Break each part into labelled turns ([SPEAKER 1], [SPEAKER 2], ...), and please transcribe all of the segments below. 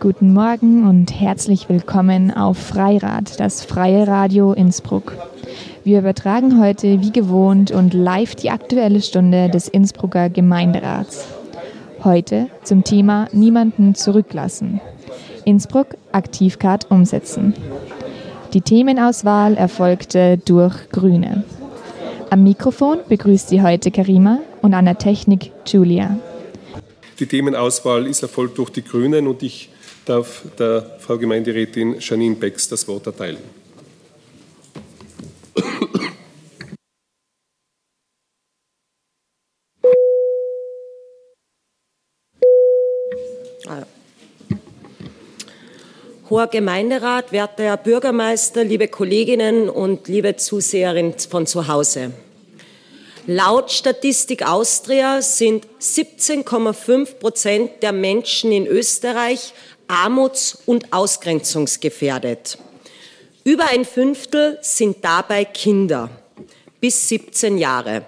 [SPEAKER 1] Guten Morgen und herzlich willkommen auf Freirad, das freie Radio Innsbruck. Wir übertragen heute wie gewohnt und live die aktuelle Stunde des Innsbrucker Gemeinderats. Heute zum Thema Niemanden zurücklassen. Innsbruck Aktivcard umsetzen. Die Themenauswahl erfolgte durch Grüne. Am Mikrofon begrüßt Sie heute Karima und an der Technik Julia.
[SPEAKER 2] Die Themenauswahl ist erfolgt durch die Grünen und ich darf der Frau Gemeinderätin Janine Becks das Wort erteilen.
[SPEAKER 3] Hoher Gemeinderat, werter Herr Bürgermeister, liebe Kolleginnen und liebe Zuseherinnen von zu Hause. Laut Statistik Austria sind 17,5 Prozent der Menschen in Österreich armuts- und ausgrenzungsgefährdet. Über ein Fünftel sind dabei Kinder bis 17 Jahre.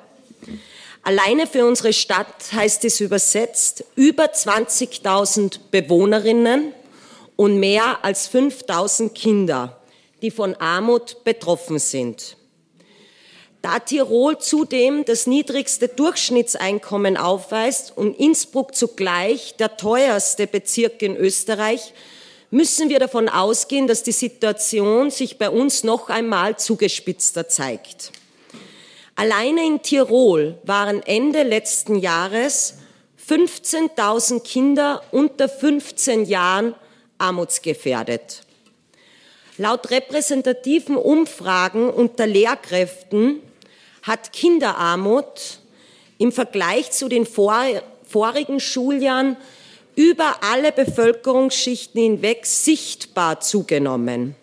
[SPEAKER 3] Alleine für unsere Stadt heißt es übersetzt über 20.000 Bewohnerinnen und mehr als 5.000 Kinder, die von Armut betroffen sind. Da Tirol zudem das niedrigste Durchschnittseinkommen aufweist und Innsbruck zugleich der teuerste Bezirk in Österreich, müssen wir davon ausgehen, dass die Situation sich bei uns noch einmal zugespitzter zeigt. Alleine in Tirol waren Ende letzten Jahres 15.000 Kinder unter 15 Jahren armutsgefährdet. Laut repräsentativen Umfragen unter Lehrkräften hat Kinderarmut im Vergleich zu den vor, vorigen Schuljahren über alle Bevölkerungsschichten hinweg sichtbar zugenommen.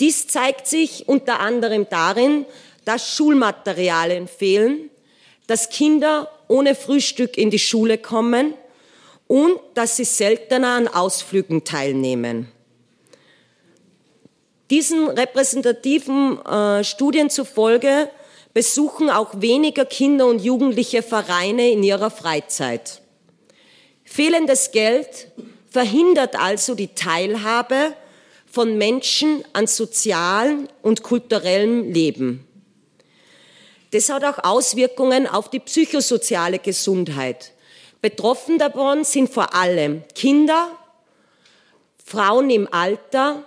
[SPEAKER 3] Dies zeigt sich unter anderem darin, dass Schulmaterialien fehlen, dass Kinder ohne Frühstück in die Schule kommen und dass sie seltener an Ausflügen teilnehmen. Diesen repräsentativen äh, Studien zufolge besuchen auch weniger Kinder und Jugendliche Vereine in ihrer Freizeit. Fehlendes Geld verhindert also die Teilhabe von Menschen an sozialem und kulturellem Leben. Das hat auch Auswirkungen auf die psychosoziale Gesundheit. Betroffen davon sind vor allem Kinder, Frauen im Alter,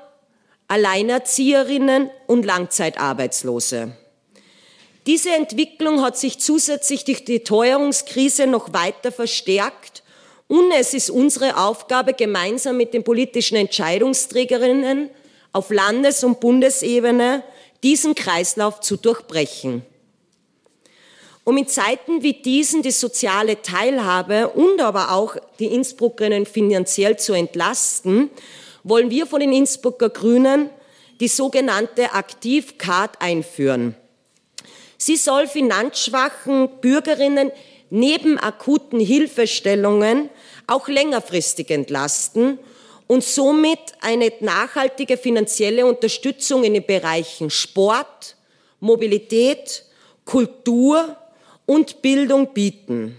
[SPEAKER 3] Alleinerzieherinnen und Langzeitarbeitslose. Diese Entwicklung hat sich zusätzlich durch die Teuerungskrise noch weiter verstärkt und es ist unsere Aufgabe, gemeinsam mit den politischen Entscheidungsträgerinnen auf Landes- und Bundesebene diesen Kreislauf zu durchbrechen. Um in Zeiten wie diesen die soziale Teilhabe und aber auch die Innsbruckerinnen finanziell zu entlasten, wollen wir von den Innsbrucker Grünen die sogenannte Aktivcard einführen. Sie soll finanzschwachen Bürgerinnen neben akuten Hilfestellungen auch längerfristig entlasten und somit eine nachhaltige finanzielle Unterstützung in den Bereichen Sport, Mobilität, Kultur und Bildung bieten.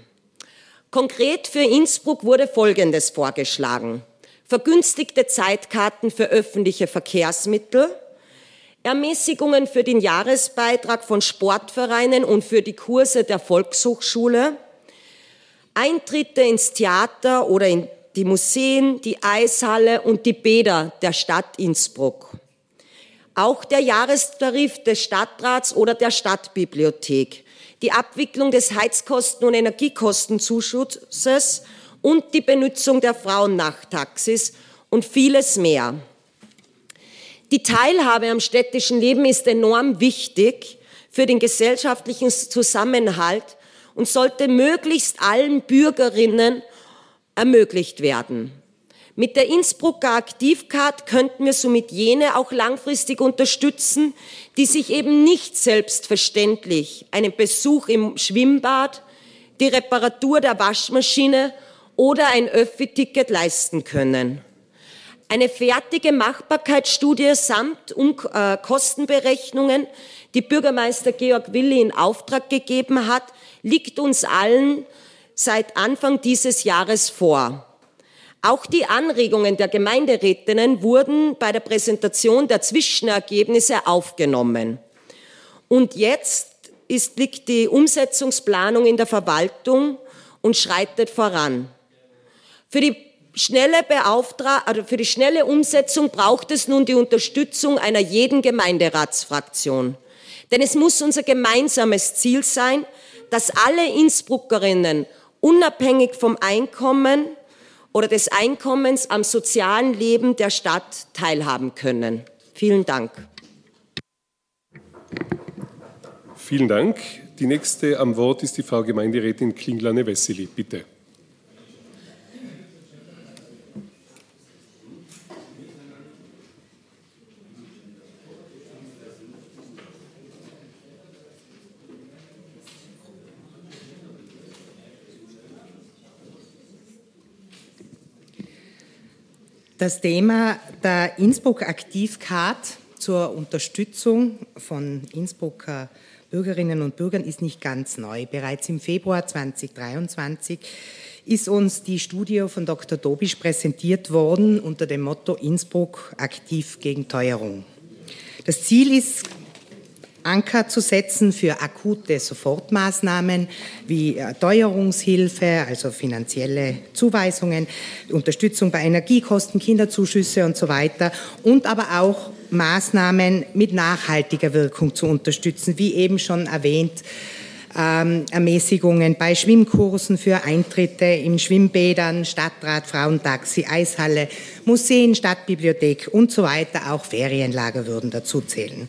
[SPEAKER 3] Konkret für Innsbruck wurde Folgendes vorgeschlagen. Vergünstigte Zeitkarten für öffentliche Verkehrsmittel, Ermäßigungen für den Jahresbeitrag von Sportvereinen und für die Kurse der Volkshochschule, Eintritte ins Theater oder in die Museen, die Eishalle und die Bäder der Stadt Innsbruck. Auch der Jahrestarif des Stadtrats oder der Stadtbibliothek, die Abwicklung des Heizkosten- und Energiekostenzuschusses und die Benutzung der Frauennachttaxis und vieles mehr. Die Teilhabe am städtischen Leben ist enorm wichtig für den gesellschaftlichen Zusammenhalt und sollte möglichst allen Bürgerinnen ermöglicht werden. Mit der Innsbrucker Aktivcard könnten wir somit jene auch langfristig unterstützen, die sich eben nicht selbstverständlich einen Besuch im Schwimmbad, die Reparatur der Waschmaschine oder ein Öffi-Ticket leisten können. Eine fertige Machbarkeitsstudie samt um, äh, Kostenberechnungen, die Bürgermeister Georg Willi in Auftrag gegeben hat, liegt uns allen seit Anfang dieses Jahres vor. Auch die Anregungen der Gemeinderätinnen wurden bei der Präsentation der Zwischenergebnisse aufgenommen. Und jetzt ist, liegt die Umsetzungsplanung in der Verwaltung und schreitet voran. Für die schnelle Beauftra also für die schnelle Umsetzung braucht es nun die Unterstützung einer jeden Gemeinderatsfraktion. Denn es muss unser gemeinsames Ziel sein, dass alle Innsbruckerinnen unabhängig vom Einkommen oder des Einkommens am sozialen Leben der Stadt teilhaben können. Vielen Dank.
[SPEAKER 2] Vielen Dank. Die nächste am Wort ist die Frau Gemeinderätin Klinglane-Wessely. Bitte.
[SPEAKER 4] Das Thema der Innsbruck Aktivcard zur Unterstützung von Innsbrucker Bürgerinnen und Bürgern ist nicht ganz neu. Bereits im Februar 2023 ist uns die Studie von Dr. Dobisch präsentiert worden unter dem Motto Innsbruck aktiv gegen Teuerung. Das Ziel ist Anker zu setzen für akute Sofortmaßnahmen wie äh, Teuerungshilfe, also finanzielle Zuweisungen, Unterstützung bei Energiekosten, Kinderzuschüsse und so weiter und aber auch Maßnahmen mit nachhaltiger Wirkung zu unterstützen, wie eben schon erwähnt, ähm, Ermäßigungen bei Schwimmkursen für Eintritte in Schwimmbädern, Stadtrat, Frauentaxi, Eishalle, Museen, Stadtbibliothek und so weiter. Auch Ferienlager würden dazu zählen.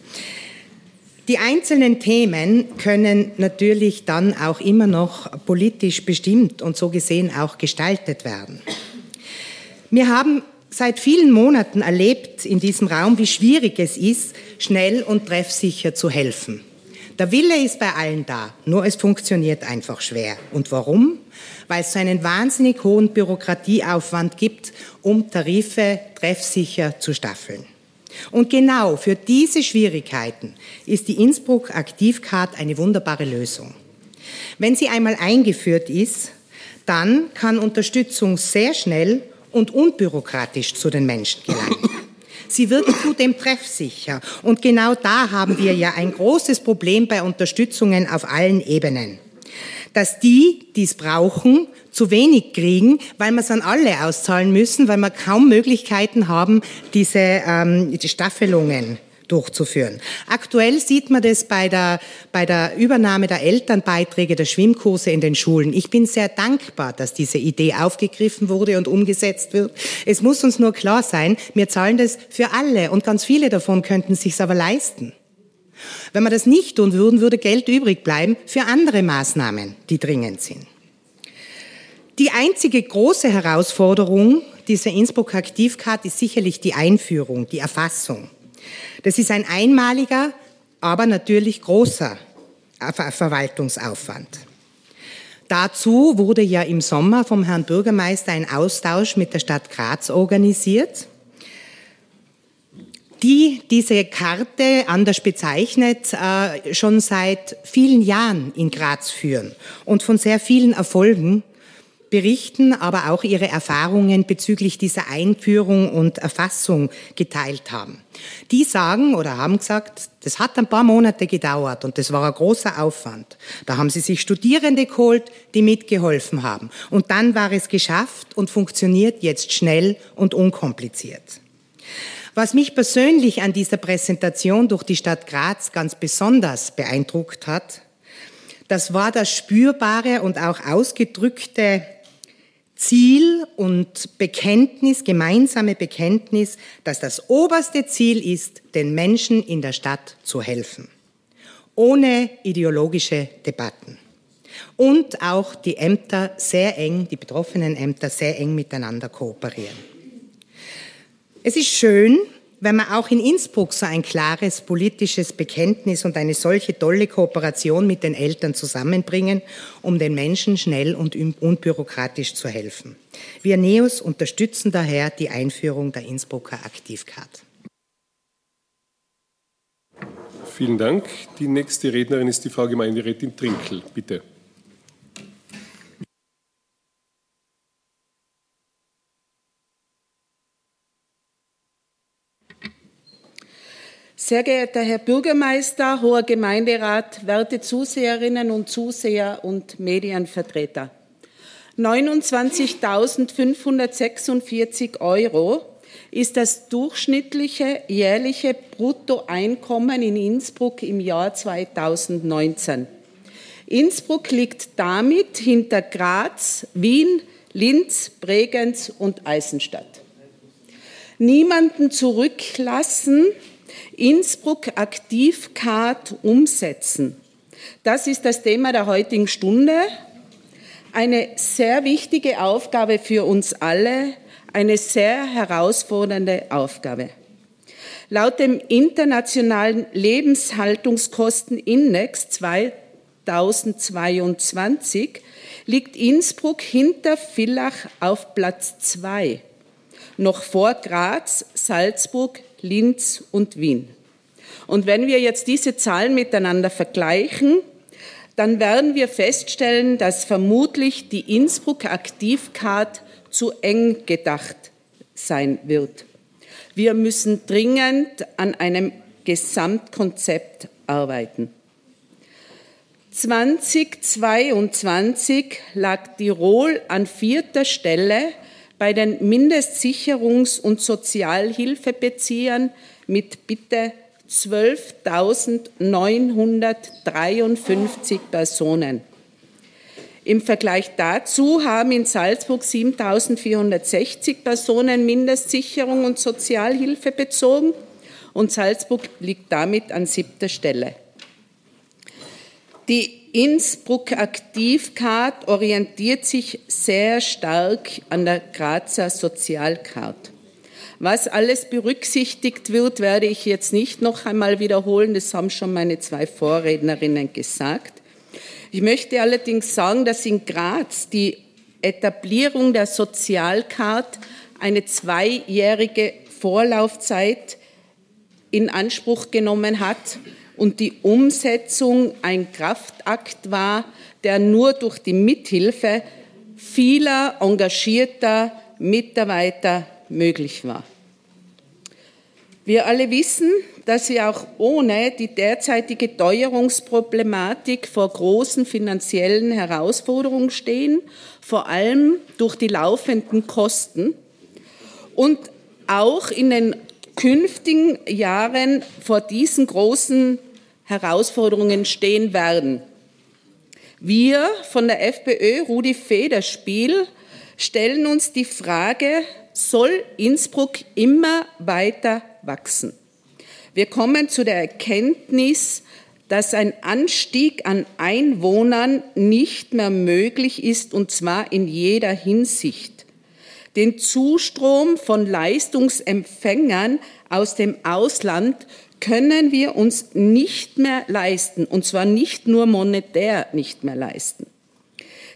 [SPEAKER 4] Die einzelnen Themen können natürlich dann auch immer noch politisch bestimmt und so gesehen auch gestaltet werden. Wir haben seit vielen Monaten erlebt in diesem Raum, wie schwierig es ist, schnell und treffsicher zu helfen. Der Wille ist bei allen da, nur es funktioniert einfach schwer. Und warum? Weil es so einen wahnsinnig hohen Bürokratieaufwand gibt, um Tarife treffsicher zu staffeln. Und genau für diese Schwierigkeiten ist die Innsbruck Aktivcard eine wunderbare Lösung. Wenn sie einmal eingeführt ist, dann kann Unterstützung sehr schnell und unbürokratisch zu den Menschen gelangen. Sie wird zudem treffsicher. Und genau da haben wir ja ein großes Problem bei Unterstützungen auf allen Ebenen. Dass die, die es brauchen, zu wenig kriegen, weil wir es an alle auszahlen müssen, weil wir kaum Möglichkeiten haben, diese ähm, die Staffelungen durchzuführen. Aktuell sieht man das bei der, bei der Übernahme der Elternbeiträge der Schwimmkurse in den Schulen. Ich bin sehr dankbar, dass diese Idee aufgegriffen wurde und umgesetzt wird. Es muss uns nur klar sein, wir zahlen das für alle und ganz viele davon könnten es sich aber leisten. Wenn wir das nicht tun würden, würde Geld übrig bleiben für andere Maßnahmen, die dringend sind. Die einzige große Herausforderung dieser Innsbruck Aktivcard ist sicherlich die Einführung, die Erfassung. Das ist ein einmaliger, aber natürlich großer Verwaltungsaufwand. Dazu wurde ja im Sommer vom Herrn Bürgermeister ein Austausch mit der Stadt Graz organisiert, die diese Karte anders bezeichnet äh, schon seit vielen Jahren in Graz führen und von sehr vielen Erfolgen berichten, aber auch ihre Erfahrungen bezüglich dieser Einführung und Erfassung geteilt haben. Die sagen oder haben gesagt, das hat ein paar Monate gedauert und das war ein großer Aufwand. Da haben sie sich Studierende geholt, die mitgeholfen haben. Und dann war es geschafft und funktioniert jetzt schnell und unkompliziert. Was mich persönlich an dieser Präsentation durch die Stadt Graz ganz besonders beeindruckt hat, das war das spürbare und auch ausgedrückte Ziel und Bekenntnis, gemeinsame Bekenntnis, dass das oberste Ziel ist, den Menschen in der Stadt zu helfen. Ohne ideologische Debatten. Und auch die Ämter sehr eng, die betroffenen Ämter sehr eng miteinander kooperieren. Es ist schön, wenn wir auch in Innsbruck so ein klares politisches Bekenntnis und eine solche tolle Kooperation mit den Eltern zusammenbringen, um den Menschen schnell und unbürokratisch zu helfen. Wir NEOS unterstützen daher die Einführung der Innsbrucker Aktivcard.
[SPEAKER 2] Vielen Dank. Die nächste Rednerin ist die Frau Gemeinderätin Trinkel. Bitte.
[SPEAKER 5] Sehr geehrter Herr Bürgermeister, hoher Gemeinderat, werte Zuseherinnen und Zuseher und Medienvertreter. 29.546 Euro ist das durchschnittliche jährliche Bruttoeinkommen in Innsbruck im Jahr 2019. Innsbruck liegt damit hinter Graz, Wien, Linz, Bregenz und Eisenstadt. Niemanden zurücklassen, Innsbruck Aktivcard umsetzen. Das ist das Thema der heutigen Stunde. Eine sehr wichtige Aufgabe für uns alle, eine sehr herausfordernde Aufgabe. Laut dem internationalen Lebenshaltungskostenindex 2022 liegt Innsbruck hinter Villach auf Platz 2, noch vor Graz, Salzburg, Linz und Wien. Und wenn wir jetzt diese Zahlen miteinander vergleichen, dann werden wir feststellen, dass vermutlich die Innsbruck Aktivcard zu eng gedacht sein wird. Wir müssen dringend an einem Gesamtkonzept arbeiten. 2022 lag Tirol an vierter Stelle bei den Mindestsicherungs- und Sozialhilfebeziehern mit bitte 12.953 Personen. Im Vergleich dazu haben in Salzburg 7.460 Personen Mindestsicherung und Sozialhilfe bezogen und Salzburg liegt damit an siebter Stelle. Die Innsbruck Aktivcard orientiert sich sehr stark an der Grazer Sozialcard. Was alles berücksichtigt wird, werde ich jetzt nicht noch einmal wiederholen. Das haben schon meine zwei Vorrednerinnen gesagt. Ich möchte allerdings sagen, dass in Graz die Etablierung der Sozialcard eine zweijährige Vorlaufzeit in Anspruch genommen hat und die Umsetzung ein Kraftakt war, der nur durch die Mithilfe vieler engagierter Mitarbeiter möglich war. Wir alle wissen, dass wir auch ohne die derzeitige Teuerungsproblematik vor großen finanziellen Herausforderungen stehen, vor allem durch die laufenden Kosten und auch in den künftigen Jahren vor diesen großen Herausforderungen stehen werden. Wir von der FPÖ, Rudi Federspiel, stellen uns die Frage, soll Innsbruck immer weiter wachsen? Wir kommen zu der Erkenntnis, dass ein Anstieg an Einwohnern nicht mehr möglich ist, und zwar in jeder Hinsicht. Den Zustrom von Leistungsempfängern aus dem Ausland können wir uns nicht mehr leisten, und zwar nicht nur monetär nicht mehr leisten.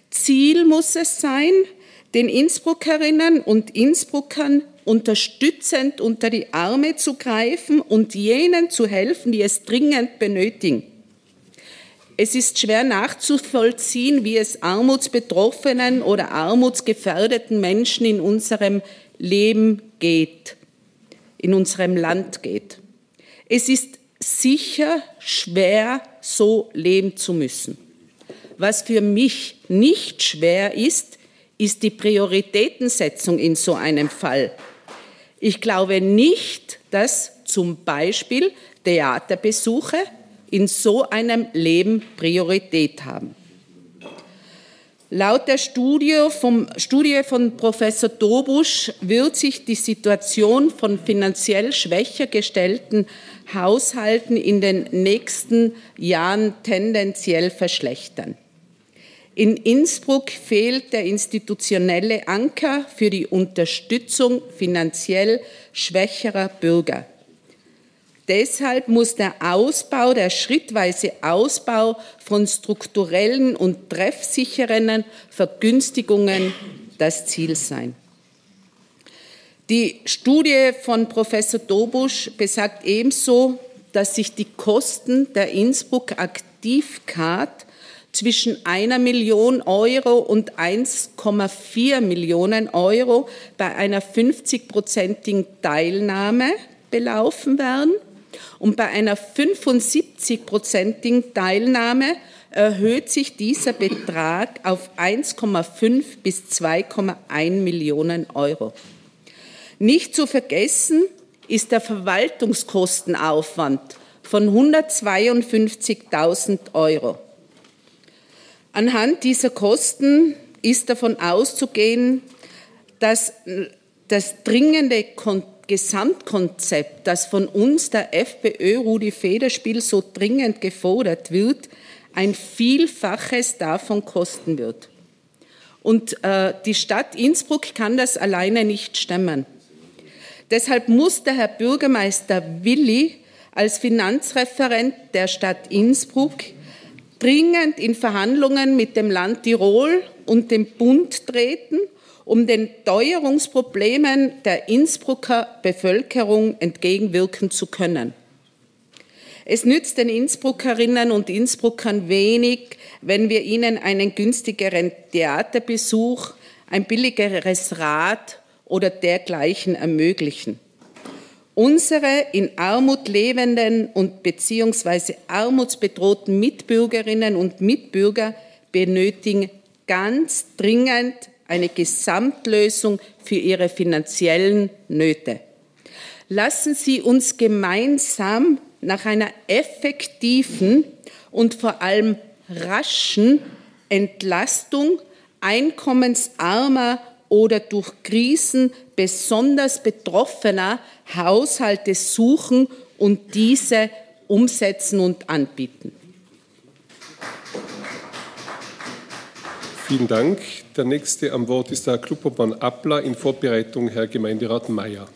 [SPEAKER 5] Ziel muss es sein, den Innsbruckerinnen und Innsbruckern unterstützend unter die Arme zu greifen und jenen zu helfen, die es dringend benötigen. Es ist schwer nachzuvollziehen, wie es armutsbetroffenen oder armutsgefährdeten Menschen in unserem Leben geht, in unserem Land geht. Es ist sicher schwer, so leben zu müssen. Was für mich nicht schwer ist, ist die Prioritätensetzung in so einem Fall. Ich glaube nicht, dass zum Beispiel Theaterbesuche in so einem Leben Priorität haben. Laut der Studie, vom, Studie von Professor Dobusch wird sich die Situation von finanziell schwächer gestellten Haushalten in den nächsten Jahren tendenziell verschlechtern. In Innsbruck fehlt der institutionelle Anker für die Unterstützung finanziell schwächerer Bürger. Deshalb muss der Ausbau, der schrittweise Ausbau von strukturellen und treffsicheren Vergünstigungen das Ziel sein. Die Studie von Professor Dobusch besagt ebenso, dass sich die Kosten der Innsbruck Aktivcard zwischen einer Million Euro und 1,4 Millionen Euro bei einer 50-prozentigen Teilnahme belaufen werden. Und bei einer 75-prozentigen Teilnahme erhöht sich dieser Betrag auf 1,5 bis 2,1 Millionen Euro. Nicht zu vergessen ist der Verwaltungskostenaufwand von 152.000 Euro. Anhand dieser Kosten ist davon auszugehen, dass das dringende Gesamtkonzept, das von uns der FPÖ Rudi Federspiel so dringend gefordert wird, ein Vielfaches davon kosten wird. Und äh, die Stadt Innsbruck kann das alleine nicht stemmen. Deshalb muss der Herr Bürgermeister Willi als Finanzreferent der Stadt Innsbruck dringend in Verhandlungen mit dem Land Tirol und dem Bund treten, um den Teuerungsproblemen der Innsbrucker Bevölkerung entgegenwirken zu können. Es nützt den Innsbruckerinnen und Innsbruckern wenig, wenn wir ihnen einen günstigeren Theaterbesuch, ein billigeres Rad oder dergleichen ermöglichen. Unsere in Armut lebenden und beziehungsweise armutsbedrohten Mitbürgerinnen und Mitbürger benötigen ganz dringend eine Gesamtlösung für ihre finanziellen Nöte. Lassen Sie uns gemeinsam nach einer effektiven und vor allem raschen Entlastung einkommensarmer oder durch Krisen besonders betroffener Haushalte suchen und diese umsetzen und anbieten.
[SPEAKER 2] Vielen Dank. Der nächste am Wort ist Herr Kluppermann Appler in Vorbereitung Herr Gemeinderat Mayer.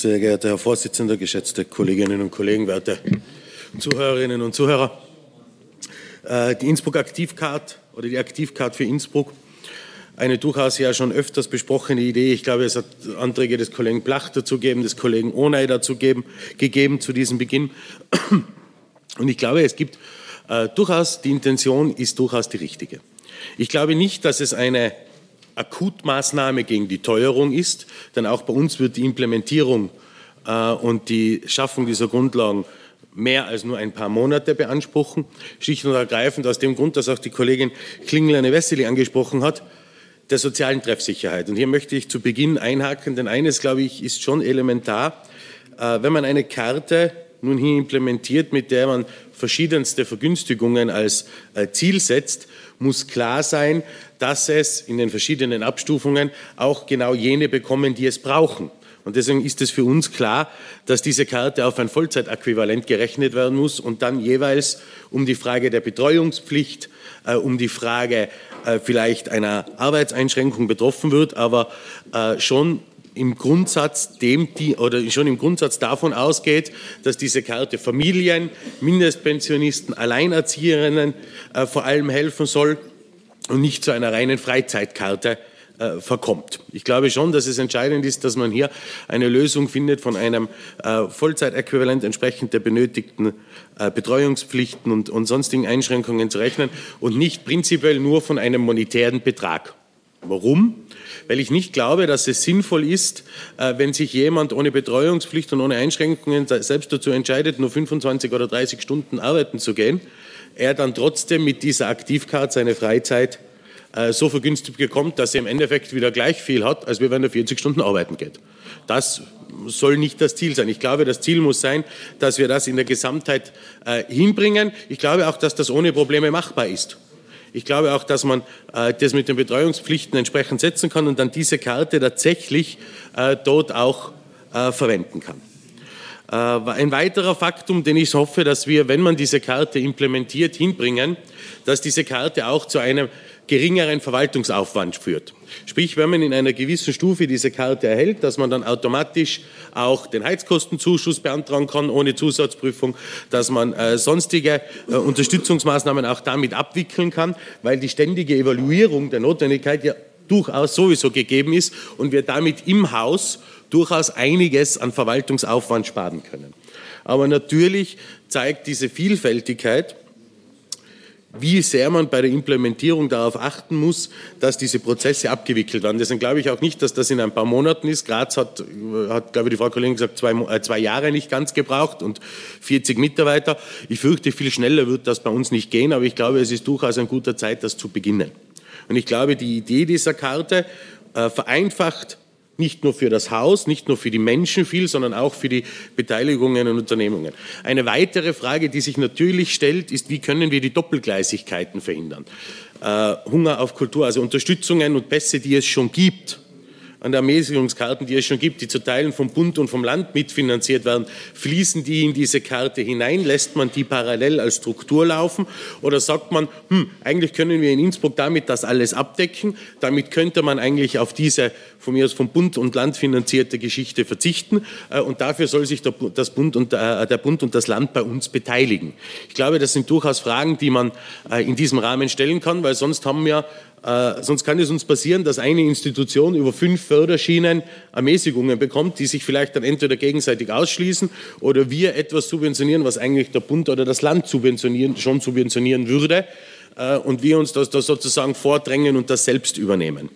[SPEAKER 6] Sehr geehrter Herr Vorsitzender, geschätzte Kolleginnen und Kollegen, werte Zuhörerinnen und Zuhörer. Äh, die Innsbruck Aktivcard oder die Aktivcard für Innsbruck, eine durchaus ja schon öfters besprochene Idee. Ich glaube, es hat Anträge des Kollegen Blach dazu gegeben, des Kollegen Ohnei dazu geben, gegeben zu diesem Beginn. Und ich glaube, es gibt äh, durchaus, die Intention ist durchaus die richtige. Ich glaube nicht, dass es eine Akutmaßnahme gegen die Teuerung ist, denn auch bei uns wird die Implementierung äh, und die Schaffung dieser Grundlagen mehr als nur ein paar Monate beanspruchen. Schlicht und ergreifend aus dem Grund, dass auch die Kollegin Klingler-Wessely angesprochen hat, der sozialen Treffsicherheit. Und hier möchte ich zu Beginn einhaken, denn eines, glaube ich, ist schon elementar. Äh, wenn man eine Karte nun hier implementiert, mit der man verschiedenste Vergünstigungen als äh, Ziel setzt, muss klar sein, dass es in den verschiedenen Abstufungen auch genau jene bekommen, die es brauchen. Und deswegen ist es für uns klar, dass diese Karte auf ein Vollzeitäquivalent gerechnet werden muss und dann jeweils um die Frage der Betreuungspflicht, äh, um die Frage äh, vielleicht einer Arbeitseinschränkung betroffen wird, aber äh, schon im Grundsatz dem die oder schon im Grundsatz davon ausgeht, dass diese Karte Familien, Mindestpensionisten, Alleinerzieherinnen äh, vor allem helfen soll und nicht zu einer reinen Freizeitkarte äh, verkommt. Ich glaube schon, dass es entscheidend ist, dass man hier eine Lösung findet von einem äh, Vollzeitäquivalent entsprechend der benötigten äh, Betreuungspflichten und, und sonstigen Einschränkungen zu rechnen und nicht prinzipiell nur von einem monetären Betrag. Warum? Weil ich nicht glaube, dass es sinnvoll ist, äh, wenn sich jemand ohne Betreuungspflicht und ohne Einschränkungen selbst dazu entscheidet, nur 25 oder 30 Stunden arbeiten zu gehen, er dann trotzdem mit dieser Aktivcard seine Freizeit äh, so vergünstigt bekommt, dass er im Endeffekt wieder gleich viel hat, als wenn er 40 Stunden arbeiten geht. Das soll nicht das Ziel sein. Ich glaube, das Ziel muss sein, dass wir das in der Gesamtheit äh, hinbringen. Ich glaube auch, dass das ohne Probleme machbar ist. Ich glaube auch, dass man äh, das mit den Betreuungspflichten entsprechend setzen kann und dann diese Karte tatsächlich äh, dort auch äh, verwenden kann. Äh, ein weiterer Faktum, den ich hoffe, dass wir, wenn man diese Karte implementiert, hinbringen, dass diese Karte auch zu einem geringeren Verwaltungsaufwand führt. Sprich, wenn man in einer gewissen Stufe diese Karte erhält, dass man dann automatisch auch den Heizkostenzuschuss beantragen kann ohne Zusatzprüfung, dass man äh, sonstige äh, Unterstützungsmaßnahmen auch damit abwickeln kann, weil die ständige Evaluierung der Notwendigkeit ja durchaus sowieso gegeben ist und wir damit im Haus durchaus einiges an Verwaltungsaufwand sparen können. Aber natürlich zeigt diese Vielfältigkeit, wie sehr man bei der Implementierung darauf achten muss, dass diese Prozesse abgewickelt werden. Deswegen glaube ich auch nicht, dass das in ein paar Monaten ist. Graz hat, hat glaube ich, die Frau Kollegin gesagt, zwei, äh, zwei Jahre nicht ganz gebraucht und 40 Mitarbeiter. Ich fürchte, viel schneller wird das bei uns nicht gehen, aber ich glaube, es ist durchaus ein guter Zeit, das zu beginnen. Und ich glaube, die Idee dieser Karte äh, vereinfacht nicht nur für das Haus, nicht nur für die Menschen viel, sondern auch für die Beteiligungen und Unternehmungen. Eine weitere Frage, die sich natürlich stellt, ist, wie können wir die Doppelgleisigkeiten verhindern? Äh, Hunger auf Kultur, also Unterstützungen und Pässe, die es schon gibt, an der Ermäßigungskarten, die es schon gibt, die zu Teilen vom Bund und vom Land mitfinanziert werden, fließen die in diese Karte hinein? Lässt man die parallel als Struktur laufen? Oder sagt man, hm, eigentlich können wir in Innsbruck damit das alles abdecken? Damit könnte man eigentlich auf diese von mir aus vom Bund und Land finanzierte Geschichte verzichten äh, und dafür soll sich der, das Bund und, äh, der Bund und das Land bei uns beteiligen. Ich glaube, das sind durchaus Fragen, die man äh, in diesem Rahmen stellen kann, weil sonst haben wir äh, sonst kann es uns passieren, dass eine Institution über fünf Förderschienen Ermäßigungen bekommt, die sich vielleicht dann entweder gegenseitig ausschließen oder wir etwas subventionieren, was eigentlich der Bund oder das Land subventionieren, schon subventionieren würde äh, und wir uns das, das sozusagen vordrängen und das selbst übernehmen.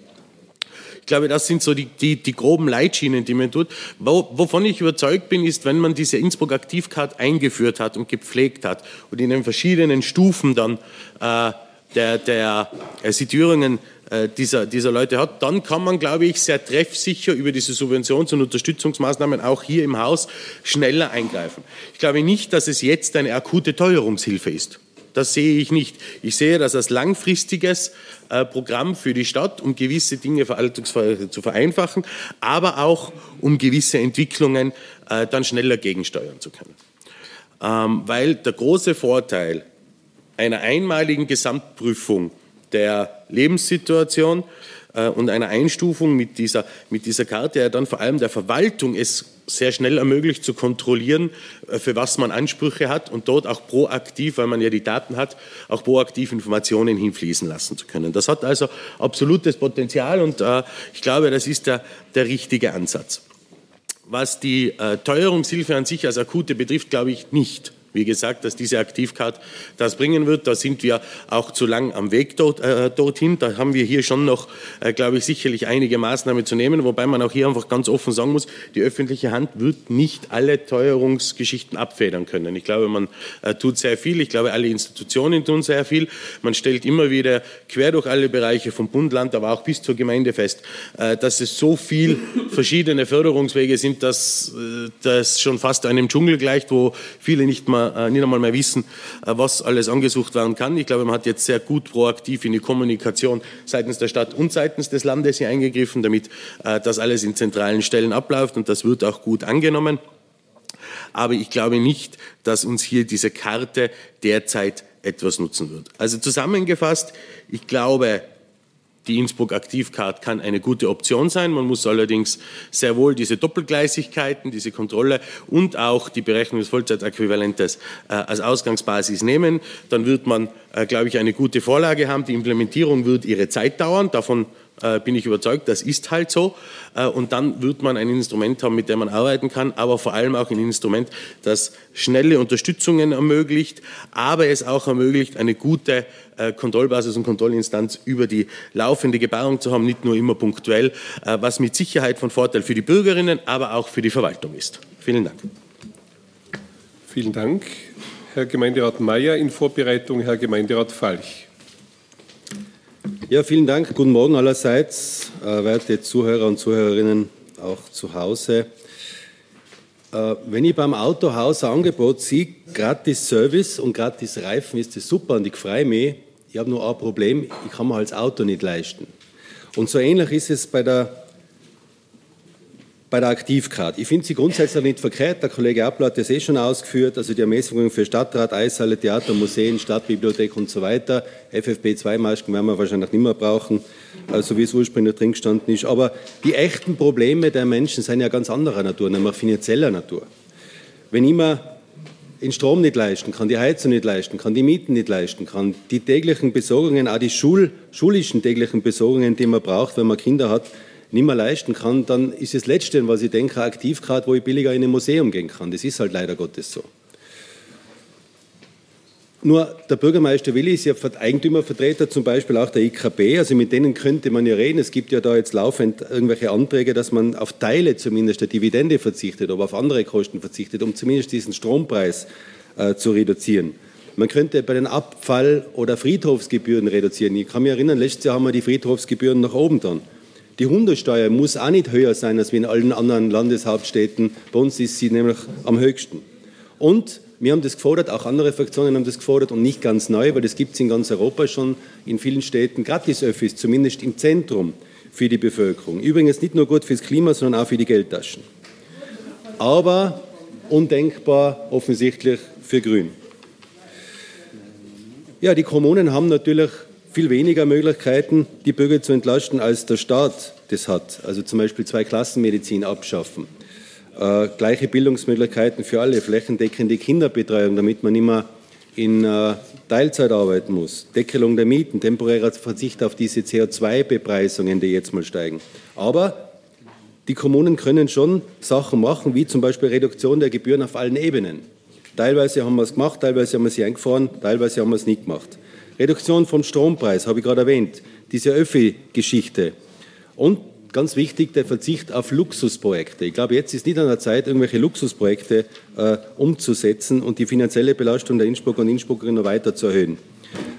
[SPEAKER 6] Ich glaube, das sind so die, die, die groben Leitschienen, die man tut. Wo, wovon ich überzeugt bin, ist, wenn man diese Innsbruck Aktivcard eingeführt hat und gepflegt hat und in den verschiedenen Stufen dann äh, der, der äh, Situierungen äh, dieser, dieser Leute hat, dann kann man, glaube ich, sehr treffsicher über diese Subventions- und Unterstützungsmaßnahmen auch hier im Haus schneller eingreifen. Ich glaube nicht, dass es jetzt eine akute Teuerungshilfe ist. Das sehe ich nicht. Ich sehe das als langfristiges äh, Programm für die Stadt, um gewisse Dinge zu vereinfachen, aber auch um gewisse Entwicklungen äh, dann schneller gegensteuern zu können. Ähm, weil der große Vorteil einer einmaligen Gesamtprüfung der Lebenssituation äh, und einer Einstufung mit dieser, mit dieser Karte ja dann vor allem der Verwaltung es sehr schnell ermöglicht zu kontrollieren, äh, für was man Ansprüche hat und dort auch proaktiv, weil man ja die Daten hat, auch proaktiv Informationen hinfließen lassen zu können. Das hat also absolutes Potenzial und äh, ich glaube, das ist der, der richtige Ansatz. Was die äh, Teuerungshilfe an sich als akute betrifft, glaube ich nicht wie gesagt, dass diese Aktivcard das bringen wird. Da sind wir auch zu lang am Weg dort, äh, dorthin. Da haben wir hier schon noch, äh, glaube ich, sicherlich einige Maßnahmen zu nehmen, wobei man auch hier einfach ganz offen sagen muss, die öffentliche Hand wird nicht alle Teuerungsgeschichten abfedern können. Ich glaube, man äh, tut sehr viel. Ich glaube, alle Institutionen tun sehr viel. Man stellt immer wieder quer durch alle Bereiche vom Bund, Land, aber auch bis zur Gemeinde fest, äh, dass es so viel verschiedene Förderungswege sind, dass äh, das schon fast einem Dschungel gleicht, wo viele nicht mal äh, nicht einmal mehr wissen, äh, was alles angesucht werden kann. Ich glaube, man hat jetzt sehr gut proaktiv in die Kommunikation seitens der Stadt und seitens des Landes hier eingegriffen, damit äh, das alles in zentralen Stellen abläuft und das wird auch gut angenommen. Aber ich glaube nicht, dass uns hier diese Karte derzeit etwas nutzen wird. Also zusammengefasst, ich glaube, die Innsbruck Aktivcard kann eine gute Option sein. Man muss allerdings sehr wohl diese Doppelgleisigkeiten, diese Kontrolle und auch die Berechnung des Vollzeitäquivalentes äh, als Ausgangsbasis nehmen. Dann wird man, äh, glaube ich, eine gute Vorlage haben. Die Implementierung wird ihre Zeit dauern. Davon äh, bin ich überzeugt, das ist halt so. Äh, und dann wird man ein Instrument haben, mit dem man arbeiten kann, aber vor allem auch ein Instrument, das schnelle Unterstützungen ermöglicht, aber es auch ermöglicht, eine gute äh, Kontrollbasis und Kontrollinstanz über die laufende Gebarung zu haben, nicht nur immer punktuell, was mit Sicherheit von Vorteil für die Bürgerinnen, aber auch für die Verwaltung ist. Vielen Dank.
[SPEAKER 2] Vielen Dank. Herr Gemeinderat Mayer in Vorbereitung, Herr Gemeinderat Falch.
[SPEAKER 7] Ja, vielen Dank. Guten Morgen allerseits, äh, werte Zuhörer und Zuhörerinnen auch zu Hause. Äh, wenn ich beim Autohaus ein Angebot sehe, gratis Service und gratis Reifen, ist das super und ich freue mich. Ich habe nur ein Problem, ich kann mir als Auto nicht leisten. Und so ähnlich ist es bei der bei der Aktivcard. Ich finde sie grundsätzlich nicht verkehrt. Der Kollege Appler hat das eh schon ausgeführt. Also die Ermäßigungen für Stadtrat, Eishalle, Theater, Museen, Stadtbibliothek und so weiter. FFP2-Masken werden wir wahrscheinlich nicht mehr brauchen, so wie es ursprünglich drin gestanden ist. Aber die echten Probleme der Menschen sind ja ganz anderer Natur, nämlich finanzieller Natur. Wenn ich mir den Strom nicht leisten kann, die Heizung nicht leisten kann, die Mieten nicht leisten kann, die täglichen Besorgungen, auch die Schul schulischen täglichen Besorgungen, die man braucht, wenn man Kinder hat, nicht mehr leisten kann, dann ist das Letzte, was ich denke, aktiv gerade, wo ich billiger in ein Museum gehen kann. Das ist halt leider Gottes so. Nur der Bürgermeister Willi ist ja Eigentümervertreter zum Beispiel auch der IKB, also mit denen könnte man ja reden. Es gibt ja da jetzt laufend irgendwelche Anträge, dass man auf Teile zumindest der Dividende verzichtet, aber auf andere Kosten verzichtet, um zumindest diesen Strompreis äh, zu reduzieren. Man könnte bei den Abfall- oder Friedhofsgebühren reduzieren. Ich kann mich erinnern, letztes Jahr haben wir die Friedhofsgebühren nach oben dann. Die Hundesteuer muss auch nicht höher sein als in allen anderen Landeshauptstädten. Bei uns ist sie nämlich am höchsten. Und wir haben das gefordert, auch andere Fraktionen haben das gefordert und nicht ganz neu, weil das gibt es in ganz Europa schon in vielen Städten Gratis-Öffis, zumindest im Zentrum für die Bevölkerung. Übrigens nicht nur gut fürs Klima, sondern auch für die Geldtaschen. Aber undenkbar offensichtlich für Grün. Ja, die Kommunen haben natürlich viel weniger Möglichkeiten, die Bürger zu entlasten, als der Staat das hat. Also zum Beispiel zwei Klassenmedizin abschaffen äh, gleiche Bildungsmöglichkeiten für alle, flächendeckende Kinderbetreuung, damit man immer in äh, Teilzeit arbeiten muss, Deckelung der Mieten, temporärer Verzicht auf diese CO2-Bepreisungen, die jetzt mal steigen. Aber die Kommunen können schon Sachen machen, wie zum Beispiel Reduktion der Gebühren auf allen Ebenen. Teilweise haben wir es gemacht, teilweise haben wir sie eingefahren, teilweise haben wir es nicht gemacht. Reduktion vom Strompreis, habe ich gerade erwähnt, diese Öffi-Geschichte. Und ganz wichtig, der Verzicht auf Luxusprojekte. Ich glaube, jetzt ist nicht an der Zeit, irgendwelche Luxusprojekte äh, umzusetzen und die finanzielle Belastung der Innsbrucker und Innsbruckerinnen weiter zu erhöhen.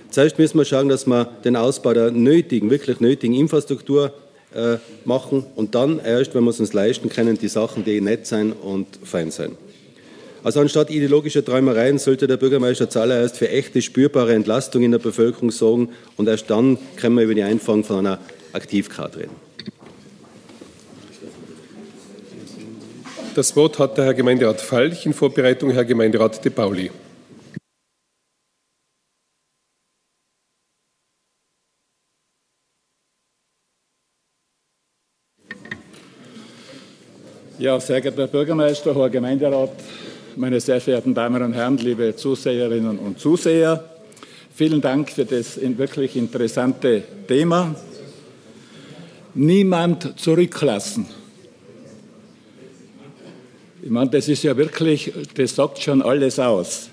[SPEAKER 7] Zuerst müssen wir schauen, dass wir den Ausbau der nötigen, wirklich nötigen Infrastruktur äh, machen und dann erst, wenn wir es uns leisten können, die Sachen, die nett sein und fein sein. Also anstatt ideologischer Träumereien sollte der Bürgermeister zuallererst für echte, spürbare Entlastung in der Bevölkerung sorgen und erst dann können wir über die Einführung von einer Aktivkarte reden.
[SPEAKER 2] Das Wort hat der Herr Gemeinderat Falch in Vorbereitung Herr Gemeinderat De Pauli.
[SPEAKER 8] Ja, sehr geehrter Herr Bürgermeister, Herr Gemeinderat, meine sehr verehrten Damen und Herren, liebe Zuseherinnen und Zuseher, vielen Dank für das wirklich interessante Thema. Niemand zurücklassen. Ich meine, das ist ja wirklich, das sagt schon alles aus.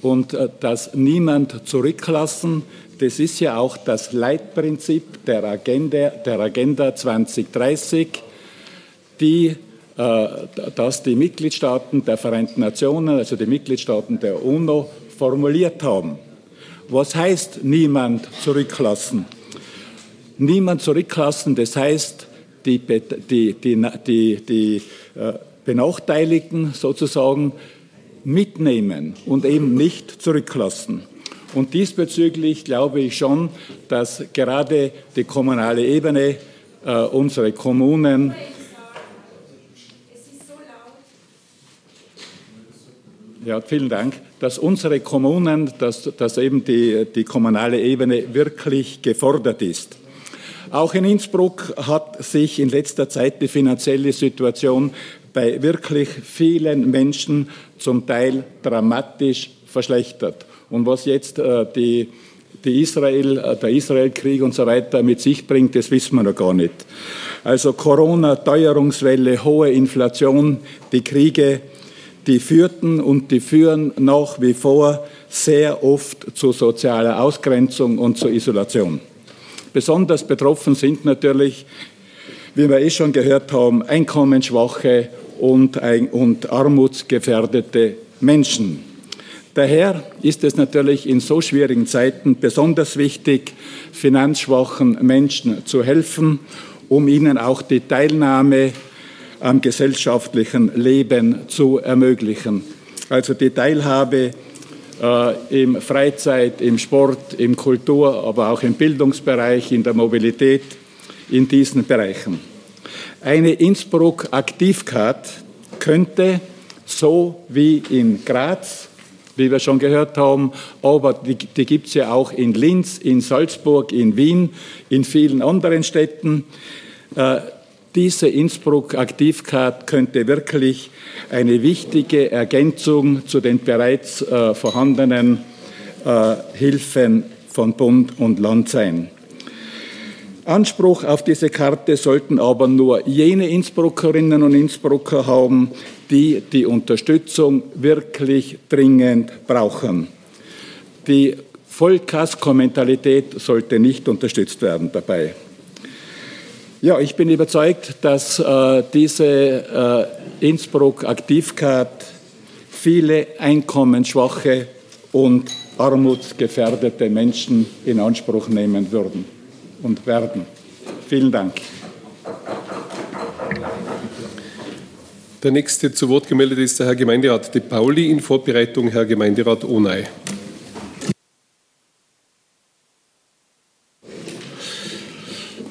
[SPEAKER 8] Und äh, das Niemand zurücklassen, das ist ja auch das Leitprinzip der Agenda, der Agenda 2030, die, äh, dass die Mitgliedstaaten der Vereinten Nationen, also die Mitgliedstaaten der UNO, formuliert haben. Was heißt niemand zurücklassen? Niemand zurücklassen, das heißt, die, die, die, die, die äh, Benachteiligten sozusagen mitnehmen und eben nicht zurücklassen. Und diesbezüglich glaube ich schon, dass gerade die kommunale Ebene, äh, unsere Kommunen, Ja, vielen Dank. Dass unsere Kommunen, dass, dass eben die, die kommunale Ebene wirklich gefordert ist. Auch in Innsbruck hat sich in letzter Zeit die finanzielle Situation bei wirklich vielen Menschen zum Teil dramatisch verschlechtert. Und was jetzt äh, die, die Israel, äh, der Israelkrieg und so weiter mit sich bringt, das wissen wir noch gar nicht. Also Corona, Teuerungswelle, hohe Inflation, die Kriege, die führten und die führen nach wie vor sehr oft zu sozialer Ausgrenzung und zur Isolation. Besonders betroffen sind natürlich, wie wir eh schon gehört haben, einkommensschwache und, und armutsgefährdete Menschen. Daher ist es natürlich in so schwierigen Zeiten besonders wichtig, finanzschwachen Menschen zu helfen, um ihnen auch die Teilnahme am gesellschaftlichen Leben zu ermöglichen. Also die Teilhabe äh, im Freizeit, im Sport, im Kultur, aber auch im Bildungsbereich, in der Mobilität, in diesen Bereichen. Eine Innsbruck Aktivcard könnte so wie in Graz, wie wir schon gehört haben, aber die, die gibt es ja auch in Linz, in Salzburg, in Wien, in vielen anderen Städten. Äh, diese Innsbruck Aktivcard könnte wirklich eine wichtige Ergänzung zu den bereits äh, vorhandenen äh, Hilfen von Bund und Land sein. Anspruch auf diese Karte sollten aber nur jene Innsbruckerinnen und Innsbrucker haben, die die Unterstützung wirklich dringend brauchen. Die Vollkasko-Mentalität sollte nicht unterstützt werden dabei. Ja, ich bin überzeugt, dass äh, diese äh, Innsbruck-Aktivcard viele einkommensschwache und armutsgefährdete Menschen in Anspruch nehmen würden und werden. Vielen Dank.
[SPEAKER 2] Der nächste zu Wort gemeldet ist der Herr Gemeinderat De Pauli in Vorbereitung Herr Gemeinderat Ohnei.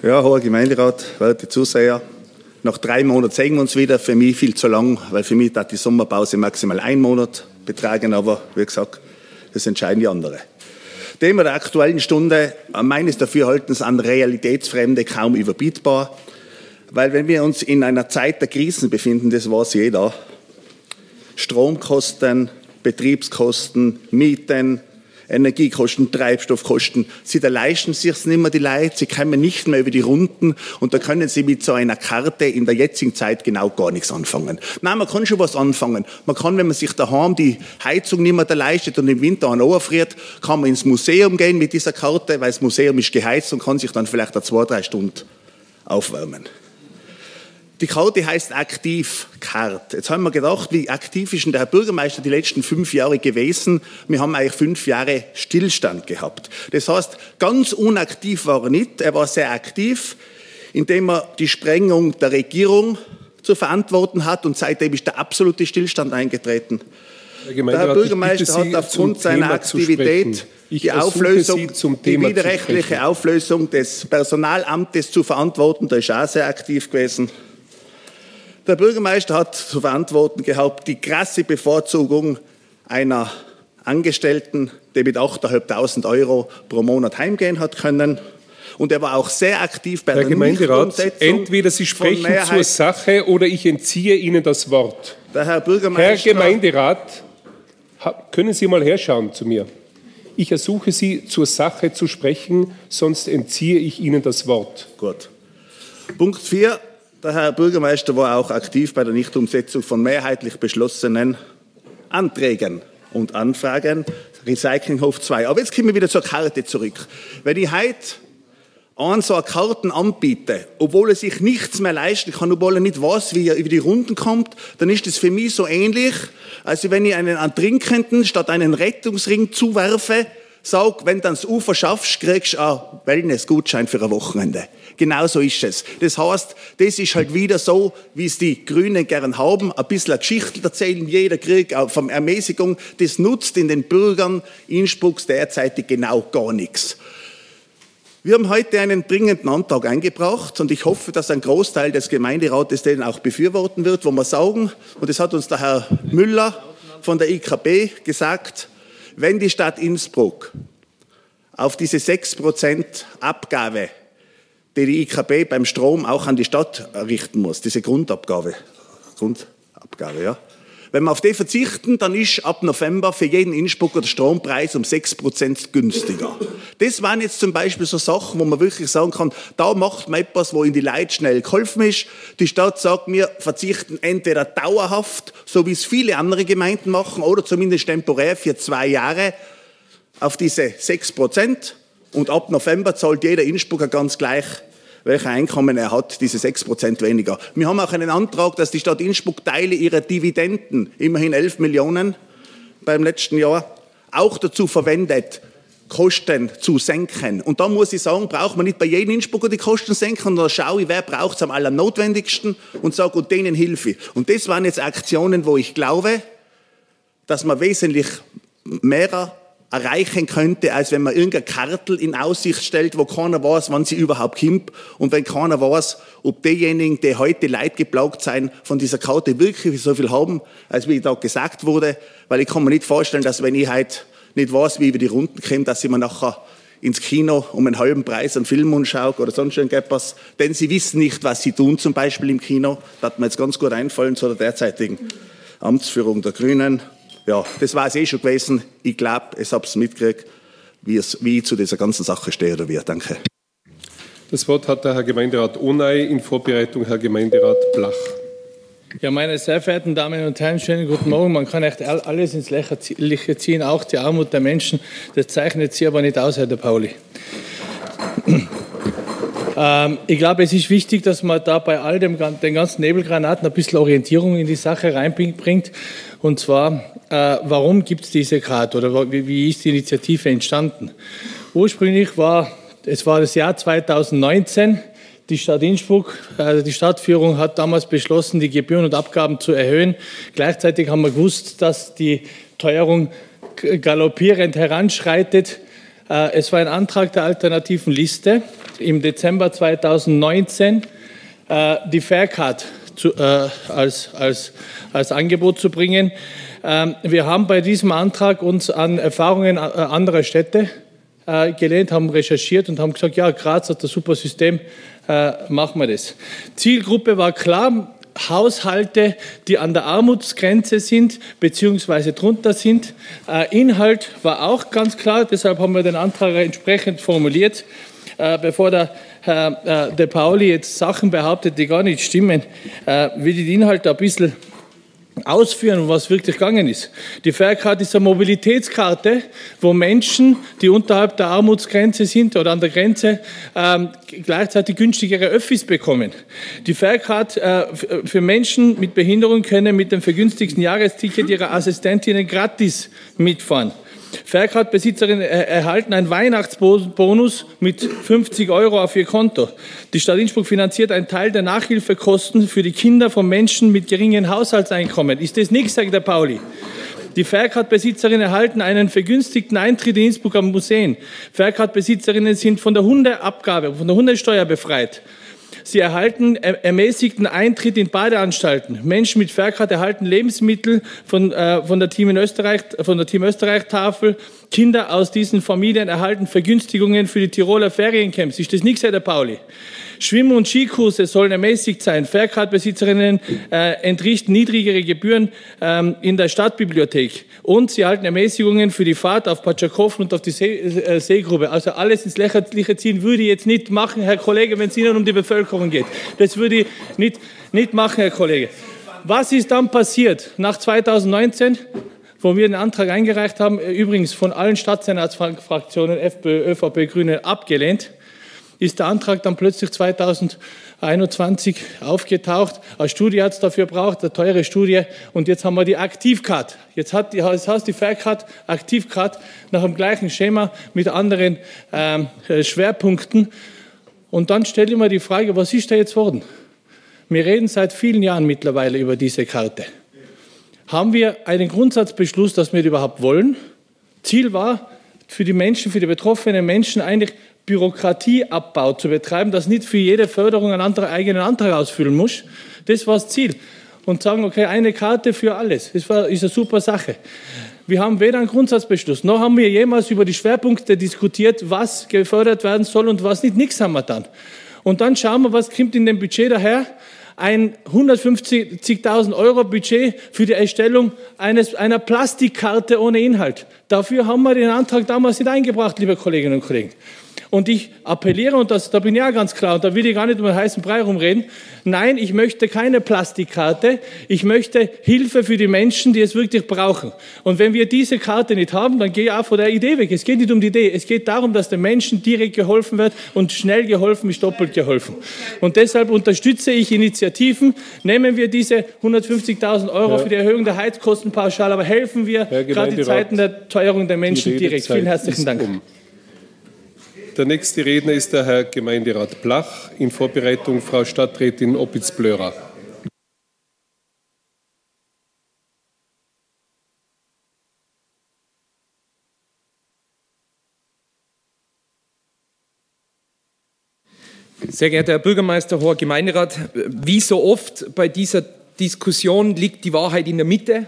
[SPEAKER 9] Ja, hoher Gemeinderat, werte Zuseher, nach drei Monaten sehen wir uns wieder. Für mich viel zu lang, weil für mich hat die Sommerpause maximal einen Monat. Betragen, aber wie gesagt, das entscheiden die anderen. Thema der aktuellen Stunde, meines Dafürhaltens an Realitätsfremde kaum überbietbar, weil wenn wir uns in einer Zeit der Krisen befinden, das weiß jeder, Stromkosten, Betriebskosten, Mieten, Energiekosten, Treibstoffkosten. Sie da leisten sich nicht mehr die Leute, sie kommen nicht mehr über die Runden und da können sie mit so einer Karte in der jetzigen Zeit genau gar nichts anfangen. Nein, man kann schon was anfangen. Man kann, wenn man sich daheim die Heizung nicht mehr leistet und im Winter an friert, kann man ins Museum gehen mit dieser Karte, weil das Museum ist geheizt und kann sich dann vielleicht da zwei, drei Stunden aufwärmen. Die Karte heißt Aktivkarte. Jetzt haben wir gedacht, wie aktiv ist denn der Herr Bürgermeister die letzten fünf Jahre gewesen? Wir haben eigentlich fünf Jahre Stillstand gehabt. Das heißt, ganz unaktiv war er nicht. Er war sehr aktiv, indem er die Sprengung der Regierung zu verantworten hat und seitdem ist der absolute Stillstand eingetreten. Herr der Herr Bürgermeister hat aufgrund seiner Aktivität die Auflösung, die widerrechtliche Auflösung des Personalamtes zu verantworten. Da ist er auch sehr aktiv gewesen. Der Bürgermeister hat zu verantworten gehabt die krasse Bevorzugung einer Angestellten, die mit 8.500 Euro pro Monat heimgehen hat können. Und er war auch sehr aktiv bei
[SPEAKER 2] Herr
[SPEAKER 9] der
[SPEAKER 2] Gemeinderat, entweder Sie sprechen zur Sache oder ich entziehe Ihnen das Wort.
[SPEAKER 9] Der Herr Bürgermeister.
[SPEAKER 2] Herr Gemeinderat, können Sie mal herschauen zu mir. Ich ersuche Sie, zur Sache zu sprechen, sonst entziehe ich Ihnen das Wort.
[SPEAKER 9] Gut. Punkt 4. Der Herr Bürgermeister war auch aktiv bei der Nichtumsetzung von mehrheitlich beschlossenen Anträgen und Anfragen. Recyclinghof 2. Aber jetzt kommen wir wieder zur Karte zurück. Wenn ich heute an so eine Karten anbiete, obwohl er sich nichts mehr leisten kann, obwohl er nicht weiß, wie er über die Runden kommt, dann ist das für mich so ähnlich, als wenn ich einen Ertrinkenden statt einen Rettungsring zuwerfe, sag, wenn du ans Ufer schaffst, kriegst du einen Wellness-Gutschein für ein Wochenende. Genauso ist es. Das heißt, das ist halt wieder so, wie es die Grünen gern haben, ein bisschen eine Geschichte erzählen, jeder Krieg vom Ermäßigung, das nutzt in den Bürgern Innsbrucks derzeitig genau gar nichts. Wir haben heute einen dringenden Antrag eingebracht und ich hoffe, dass ein Großteil des Gemeinderates den auch befürworten wird, wo wir sagen, und das hat uns der Herr Müller von der IKB gesagt, wenn die Stadt Innsbruck auf diese 6% Abgabe die die IKB beim Strom auch an die Stadt richten muss, diese Grundabgabe. Grundabgabe, ja. Wenn wir auf die verzichten, dann ist ab November für jeden Innsbrucker der Strompreis um 6% günstiger. Das waren jetzt zum Beispiel so Sachen, wo man wirklich sagen kann, da macht man etwas, wo in die Leute schnell geholfen ist. Die Stadt sagt, wir verzichten entweder dauerhaft, so wie es viele andere Gemeinden machen, oder zumindest temporär für zwei Jahre auf diese 6%. Und ab November zahlt jeder Innsbrucker ganz gleich, welcher Einkommen er hat, diese 6% weniger. Wir haben auch einen Antrag, dass die Stadt Innsbruck Teile ihrer Dividenden, immerhin 11 Millionen beim letzten Jahr, auch dazu verwendet, Kosten zu senken. Und da muss ich sagen, braucht man nicht bei jedem Innsbrucker die Kosten senken, sondern schaue ich, wer braucht es am allernotwendigsten und sage, und denen Hilfe. Und das waren jetzt Aktionen, wo ich glaube, dass man wesentlich mehr erreichen könnte, als wenn man irgendein Kartel in Aussicht stellt, wo keiner weiß, wann sie überhaupt kommt. Und wenn keiner weiß, ob diejenigen, die heute leidgeplagt sein, von dieser Karte wirklich so viel haben, als wie da gesagt wurde, weil ich kann mir nicht vorstellen, dass wenn ich heute nicht weiß, wie über die Runden komme, dass ich mir nachher ins Kino um einen halben Preis einen Film anschaue oder sonst irgendetwas, denn sie wissen nicht, was sie tun, zum Beispiel im Kino. Das hat mir jetzt ganz gut einfallen zu der derzeitigen Amtsführung der Grünen ja, das war es eh schon gewesen. Ich glaube, ich habe es mitgekriegt, wie, es, wie ich zu dieser ganzen Sache stehe oder wie. Danke.
[SPEAKER 2] Das Wort hat der Herr Gemeinderat Ohnei, in Vorbereitung Herr Gemeinderat Blach.
[SPEAKER 10] Ja, meine sehr verehrten Damen und Herren, schönen guten Morgen. Man kann echt alles ins Lächerliche ziehen, auch die Armut der Menschen. Das zeichnet Sie aber nicht aus, Herr de Pauli. Ähm, ich glaube, es ist wichtig, dass man da bei all dem, den ganzen Nebelgranaten ein bisschen Orientierung in die Sache reinbringt. Und zwar, äh, warum gibt es diese Karte oder wie, wie ist die Initiative entstanden? Ursprünglich war, es war das Jahr 2019, die Stadt Innsbruck, also die Stadtführung hat damals beschlossen, die Gebühren und Abgaben zu erhöhen. Gleichzeitig haben wir gewusst, dass die Teuerung galoppierend heranschreitet. Äh, es war ein Antrag der alternativen Liste im Dezember 2019, äh, die Faircard zu, äh, als, als, als Angebot zu bringen. Ähm, wir haben bei diesem Antrag uns an Erfahrungen anderer Städte gelehnt, haben recherchiert und haben gesagt, ja, Graz hat das super System, machen wir das. Zielgruppe war klar, Haushalte, die an der Armutsgrenze sind bzw. drunter sind. Äh, Inhalt war auch ganz klar, deshalb haben wir den Antrag entsprechend formuliert. Äh, bevor der Herr äh, De Pauli jetzt Sachen behauptet, die gar nicht stimmen, will ich den Inhalt ein bisschen ausführen, was wirklich gegangen ist. Die Faircard ist eine Mobilitätskarte, wo Menschen, die unterhalb der Armutsgrenze sind oder an der Grenze, ähm, gleichzeitig günstigere Öffis bekommen. Die Faircard äh, für Menschen mit Behinderung können mit dem vergünstigsten Jahresticket ihrer Assistentinnen gratis mitfahren. Faircard-Besitzerinnen erhalten einen Weihnachtsbonus mit 50 Euro auf ihr Konto. Die Stadt Innsbruck finanziert einen Teil der Nachhilfekosten für die Kinder von Menschen mit geringen Haushaltseinkommen. Ist das nichts, sagt der Pauli? Die Faircard-Besitzerinnen erhalten einen vergünstigten Eintritt in Innsbruck am Museen. Faircard-Besitzerinnen sind von der Hundeabgabe, von der Hundesteuer befreit. Sie erhalten ermäßigten Eintritt in Badeanstalten. Menschen mit Faircard erhalten Lebensmittel von, äh, von der Team in Österreich, von der Team Österreich Tafel. Kinder aus diesen Familien erhalten Vergünstigungen für die Tiroler Feriencamps. Ist das nichts, Herr Pauli? Schwimm- und Skikurse sollen ermäßigt sein. Faircard-Besitzerinnen äh, entrichten niedrigere Gebühren ähm, in der Stadtbibliothek. Und sie erhalten Ermäßigungen für die Fahrt auf Patschakowfen und auf die See, äh, Seegrube. Also alles ins Lächerliche ziehen würde ich jetzt nicht machen, Herr Kollege, wenn es Ihnen um die Bevölkerung geht. Das würde ich nicht, nicht machen, Herr Kollege. Was ist dann passiert nach 2019? Wo wir den Antrag eingereicht haben, übrigens von allen Stadtsenatsfraktionen, FPÖ, ÖVP, Grüne, abgelehnt ist der Antrag dann plötzlich 2021 aufgetaucht. Eine Studie hat es dafür braucht, eine teure Studie. Und jetzt haben wir die Aktivcard. Jetzt hat die, das heißt die Faircard, Aktivcard nach dem gleichen Schema mit anderen ähm, äh, Schwerpunkten. Und dann stelle ich mir die Frage, was ist da jetzt worden? Wir reden seit vielen Jahren mittlerweile über diese Karte. Haben wir einen Grundsatzbeschluss, dass wir die überhaupt wollen? Ziel war, für die Menschen, für die betroffenen Menschen eigentlich Bürokratieabbau zu betreiben, dass nicht für jede Förderung ein anderer eigenen Antrag ausfüllen muss. Das war das Ziel. Und sagen, okay, eine Karte für alles. Das war, ist eine super Sache. Wir haben weder einen Grundsatzbeschluss, noch haben wir jemals über die Schwerpunkte diskutiert, was gefördert werden soll und was nicht. Nichts haben wir dann. Und dann schauen wir, was kommt in dem Budget daher. Ein 150.000 Euro Budget für die Erstellung eines, einer Plastikkarte ohne Inhalt. Dafür haben wir den Antrag damals nicht eingebracht, liebe Kolleginnen und Kollegen. Und ich appelliere, und das, da bin ich ja ganz klar, und da will ich gar nicht um den heißen Brei rumreden, nein, ich möchte keine Plastikkarte, ich möchte Hilfe für die Menschen, die es wirklich brauchen. Und wenn wir diese Karte nicht haben, dann gehe ich auch von der Idee weg. Es geht nicht um die Idee, es geht darum, dass den Menschen direkt geholfen wird und schnell geholfen ist doppelt geholfen. Und deshalb unterstütze ich Initiativen, nehmen wir diese 150.000 Euro für die Erhöhung der Heizkostenpauschale, aber helfen wir gerade in Zeiten der Teuerung der Menschen direkt. Vielen herzlichen Dank. Um.
[SPEAKER 2] Der nächste Redner ist der Herr Gemeinderat Blach, in Vorbereitung Frau Stadträtin Opitz-Blörer.
[SPEAKER 11] Sehr geehrter Herr Bürgermeister, hoher Gemeinderat, wie so oft bei dieser Diskussion liegt die Wahrheit in der Mitte.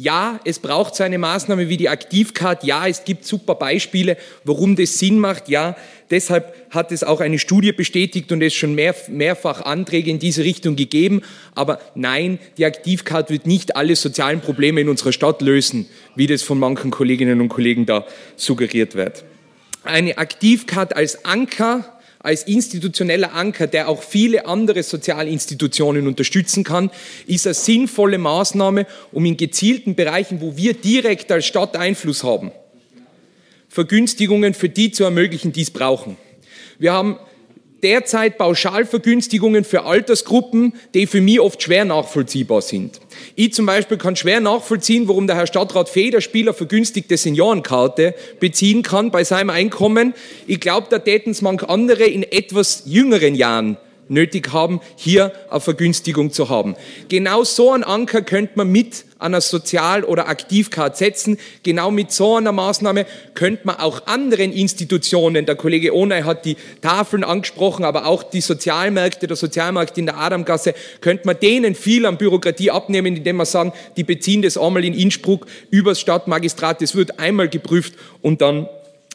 [SPEAKER 11] Ja, es braucht so eine Maßnahme wie die Aktivcard. Ja, es gibt super Beispiele, warum das Sinn macht. Ja, deshalb hat es auch eine Studie bestätigt und es schon mehr, mehrfach Anträge in diese Richtung gegeben. Aber nein, die Aktivcard wird nicht alle sozialen Probleme in unserer Stadt lösen, wie das von manchen Kolleginnen und Kollegen da suggeriert wird. Eine Aktivcard als Anker als institutioneller Anker, der auch viele andere Sozialinstitutionen unterstützen kann, ist eine sinnvolle Maßnahme, um in gezielten Bereichen, wo wir direkt als Stadt Einfluss haben, Vergünstigungen für die zu ermöglichen, die es brauchen. Wir haben derzeit Pauschalvergünstigungen für Altersgruppen, die für mich oft schwer nachvollziehbar sind. Ich zum Beispiel kann schwer nachvollziehen, warum der Herr Stadtrat Federspieler vergünstigte Seniorenkarte beziehen kann bei seinem Einkommen. Ich glaube, da täten es manch andere in etwas jüngeren Jahren nötig haben, hier eine Vergünstigung zu haben. Genau so einen Anker könnte man mit einer Sozial- oder Aktivcard setzen. Genau mit so einer Maßnahme könnte man auch anderen Institutionen, der Kollege Ohney hat die Tafeln angesprochen, aber auch die Sozialmärkte, der Sozialmarkt in der Adamgasse, könnte man denen viel an Bürokratie abnehmen, indem man sagen, die beziehen das einmal in Innsbruck übers Stadtmagistrat, das wird einmal geprüft und dann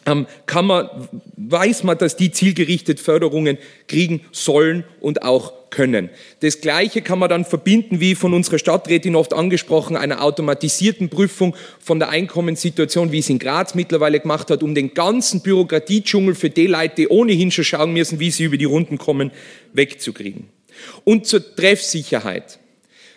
[SPEAKER 11] kann man, weiß man, dass die zielgerichtet Förderungen kriegen sollen und auch können. Das Gleiche kann man dann verbinden, wie von unserer Stadträtin oft angesprochen, einer automatisierten Prüfung von der Einkommenssituation, wie es in Graz mittlerweile gemacht hat, um den ganzen Bürokratiedschungel für die Leute, die ohnehin schon schauen müssen, wie sie über die Runden kommen, wegzukriegen. Und zur Treffsicherheit.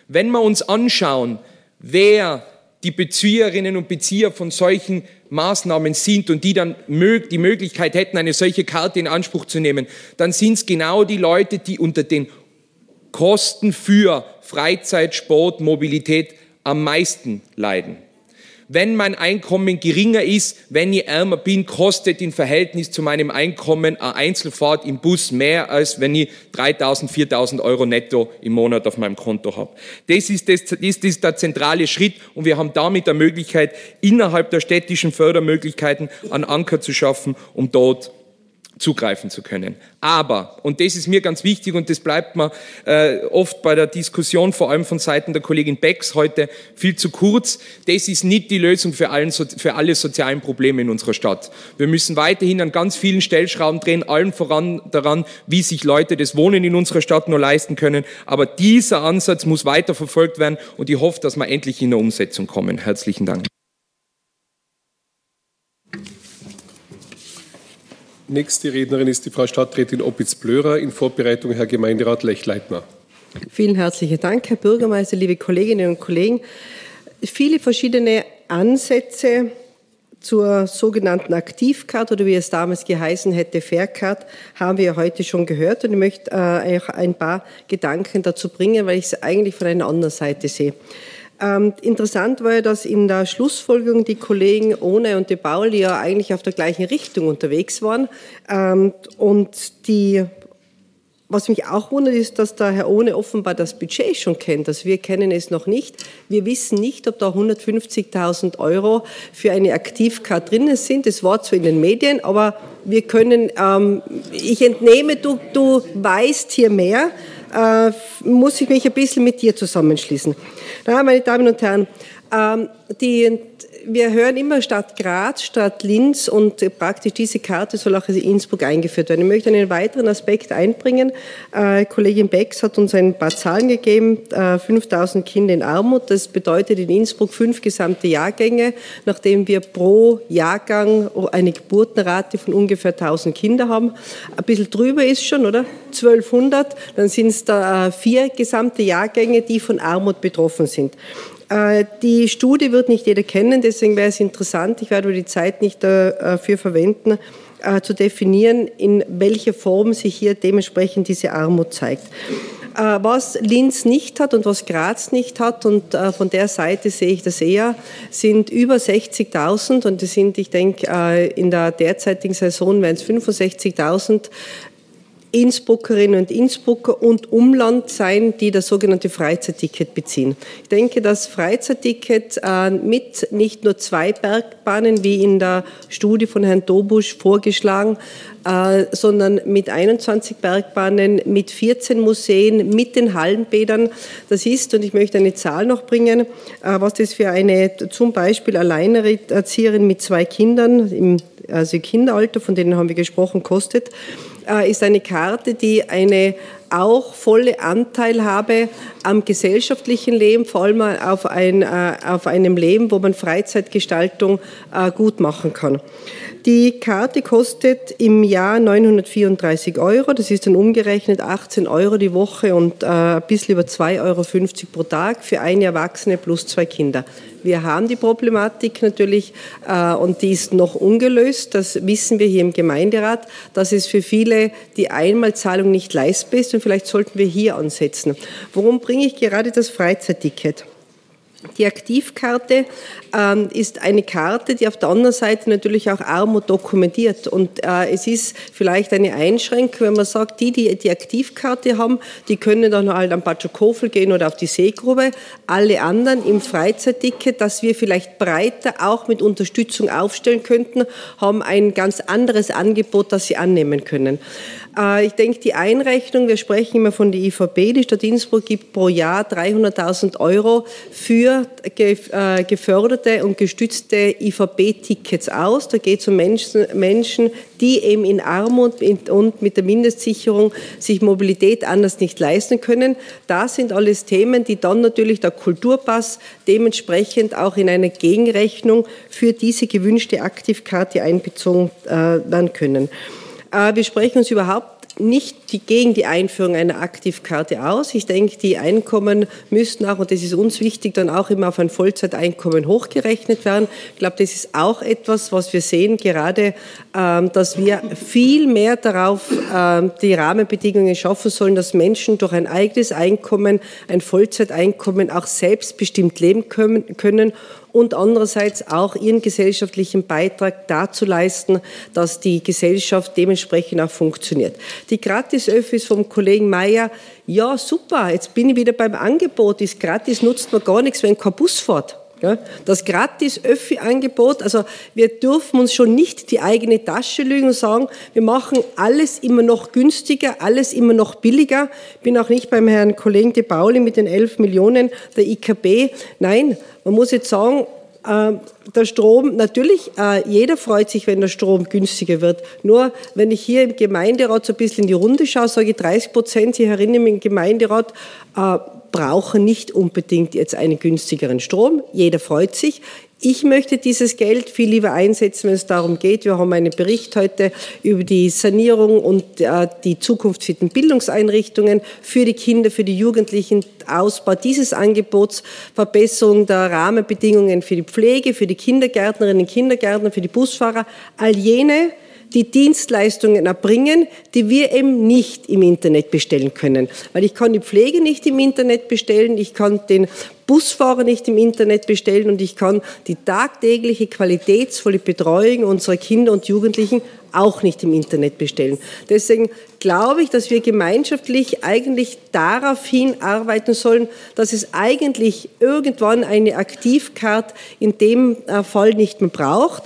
[SPEAKER 11] Wenn wir uns anschauen, wer die Bezieherinnen und Bezieher von solchen Maßnahmen sind und die dann die Möglichkeit hätten, eine solche Karte in Anspruch zu nehmen, dann sind es genau die Leute, die unter den Kosten für Freizeit, Sport, Mobilität am meisten leiden. Wenn mein Einkommen geringer ist, wenn ich ärmer bin, kostet im Verhältnis zu meinem Einkommen eine Einzelfahrt im Bus mehr, als wenn ich 3.000, 4.000 Euro netto im Monat auf meinem Konto habe. Das ist, das, das ist der zentrale Schritt und wir haben damit eine Möglichkeit, innerhalb der städtischen Fördermöglichkeiten einen Anker zu schaffen, um dort zugreifen zu können. Aber, und das ist mir ganz wichtig und das bleibt mir äh, oft bei der Diskussion, vor allem von Seiten der Kollegin Becks heute viel zu kurz, das ist nicht die Lösung für, allen, für alle sozialen Probleme in unserer Stadt. Wir müssen weiterhin an ganz vielen Stellschrauben drehen, allen voran daran, wie sich Leute das Wohnen in unserer Stadt nur leisten können. Aber dieser Ansatz muss weiter verfolgt werden und ich hoffe, dass wir endlich in der Umsetzung kommen. Herzlichen Dank.
[SPEAKER 2] Nächste Rednerin ist die Frau Stadträtin Opitz-Blörer, in Vorbereitung Herr Gemeinderat Lech-Leitner.
[SPEAKER 12] Vielen herzlichen Dank, Herr Bürgermeister, liebe Kolleginnen und Kollegen. Viele verschiedene Ansätze zur sogenannten Aktivcard oder wie es damals geheißen hätte, Faircard, haben wir heute schon gehört und ich möchte äh, ein paar Gedanken dazu bringen, weil ich es eigentlich von einer anderen Seite sehe. Ähm, interessant war ja, dass in der Schlussfolgerung die Kollegen Ohne und De Paul, die ja eigentlich auf der gleichen Richtung unterwegs waren, ähm, und die was mich auch wundert, ist, dass der Herr Ohne offenbar das Budget schon kennt. Also wir kennen es noch nicht. Wir wissen nicht, ob da 150.000 Euro für eine Aktivcard drinnen sind. Das war zwar in den Medien, aber wir können, ähm, ich entnehme, du, du weißt hier mehr, äh, muss ich mich ein bisschen mit dir zusammenschließen. Ja, meine Damen und Herren, ähm, die, wir hören immer Stadt Graz, Stadt Linz und praktisch diese Karte soll auch in Innsbruck eingeführt werden. Ich möchte einen weiteren Aspekt einbringen. Äh, Kollegin Becks hat uns ein paar Zahlen gegeben. Äh, 5000 Kinder in Armut. Das bedeutet in Innsbruck fünf gesamte Jahrgänge, nachdem wir pro Jahrgang eine Geburtenrate von ungefähr 1000 Kinder haben. Ein bisschen drüber ist schon, oder? 1200. Dann sind es da äh, vier gesamte Jahrgänge, die von Armut betroffen sind. Äh, die Studie wird nicht jeder kennen, deswegen wäre es interessant, ich werde die Zeit nicht dafür verwenden, äh, zu definieren, in welcher Form sich hier dementsprechend diese Armut zeigt. Äh, was Linz nicht hat und was Graz nicht hat, und von der Seite sehe ich das eher, sind über 60.000 und das sind, ich denke, in der derzeitigen Saison werden es 65.000 Innsbruckerinnen und Innsbrucker und Umland sein, die das sogenannte Freizeitticket beziehen. Ich denke, das Freizeitticket äh, mit nicht nur zwei Bergbahnen, wie in der Studie von Herrn Dobusch vorgeschlagen, äh, sondern mit 21 Bergbahnen, mit 14 Museen, mit den Hallenbädern. Das ist, und ich möchte eine Zahl noch bringen, äh, was das für eine zum Beispiel Alleinerzieherin mit zwei Kindern im also Kinderalter, von denen haben wir gesprochen, kostet ist eine Karte, die eine auch volle Anteilhabe am gesellschaftlichen Leben, vor allem auf, ein, äh, auf einem Leben, wo man Freizeitgestaltung äh, gut machen kann. Die Karte kostet im Jahr 934 Euro. Das ist dann umgerechnet 18 Euro die Woche und äh, ein bisschen über 2,50 Euro pro Tag für eine Erwachsene plus zwei Kinder. Wir haben die Problematik natürlich äh, und die ist noch ungelöst. Das wissen wir hier im Gemeinderat, dass es für viele die Einmalzahlung nicht leistbar ist und vielleicht sollten wir hier ansetzen. Warum bringe ich gerade das Freizeitticket? Die Aktivkarte ähm, ist eine Karte, die auf der anderen Seite natürlich auch Armut dokumentiert. Und äh, es ist vielleicht eine Einschränkung, wenn man sagt, die, die die Aktivkarte haben, die können dann halt am Batschokofel gehen oder auf die Seegrube. Alle anderen im Freizeitticket, das wir vielleicht breiter auch mit Unterstützung aufstellen könnten, haben ein ganz anderes Angebot, das sie annehmen können. Äh, ich denke, die Einrechnung, wir sprechen immer von der IVB, die Stadt Innsbruck gibt pro Jahr 300.000 Euro für äh, geförderte und gestützte IVB-Tickets aus. Da geht es um Menschen, Menschen, die eben in Armut und mit der Mindestsicherung sich Mobilität anders nicht leisten können. Das sind alles Themen, die dann natürlich der Kulturpass dementsprechend auch in eine Gegenrechnung für diese gewünschte Aktivkarte einbezogen äh, werden können. Äh, wir sprechen uns überhaupt nicht gegen die Einführung einer Aktivkarte aus. Ich denke, die Einkommen müssten auch, und das ist uns wichtig, dann auch immer auf ein Vollzeiteinkommen hochgerechnet werden. Ich glaube, das ist auch etwas, was wir sehen, gerade, ähm, dass wir viel mehr darauf ähm, die Rahmenbedingungen schaffen sollen, dass Menschen durch ein eigenes Einkommen, ein Vollzeiteinkommen auch selbstbestimmt leben können und andererseits auch ihren gesellschaftlichen Beitrag dazu leisten, dass die Gesellschaft dementsprechend auch funktioniert. Die Gratis-Öffis vom Kollegen Mayer, ja super, jetzt bin ich wieder beim Angebot, ist gratis, nutzt man gar nichts, wenn kein Bus fährt. Das Gratis-Öffi-Angebot, also wir dürfen uns schon nicht die eigene Tasche lügen und sagen, wir machen alles immer noch günstiger, alles immer noch billiger. Bin auch nicht beim Herrn Kollegen De Pauli mit den 11 Millionen der IKB. Nein, man muss jetzt sagen, äh, der Strom, natürlich, äh, jeder freut sich, wenn der Strom günstiger wird. Nur, wenn ich hier im Gemeinderat so ein bisschen in die Runde schaue, sage ich 30 Prozent hier herinnen im Gemeinderat äh, brauchen nicht unbedingt jetzt einen günstigeren Strom. Jeder freut sich. Ich möchte dieses Geld viel lieber einsetzen, wenn es darum geht. Wir haben einen Bericht heute über die Sanierung und äh, die zukunftsfitten Bildungseinrichtungen für die Kinder, für die Jugendlichen, Ausbau dieses Angebots, Verbesserung der Rahmenbedingungen für die Pflege, für die Kindergärtnerinnen und Kindergärtner, für die Busfahrer. All jene, die Dienstleistungen erbringen, die wir eben nicht im Internet bestellen können. Weil ich kann die Pflege nicht im Internet bestellen, ich kann den Busfahrer nicht im Internet bestellen und ich kann die tagtägliche qualitätsvolle Betreuung unserer Kinder und Jugendlichen auch nicht im Internet bestellen. Deswegen glaube ich, dass wir gemeinschaftlich eigentlich darauf hinarbeiten sollen, dass es eigentlich irgendwann eine Aktivcard in dem äh, Fall nicht mehr braucht.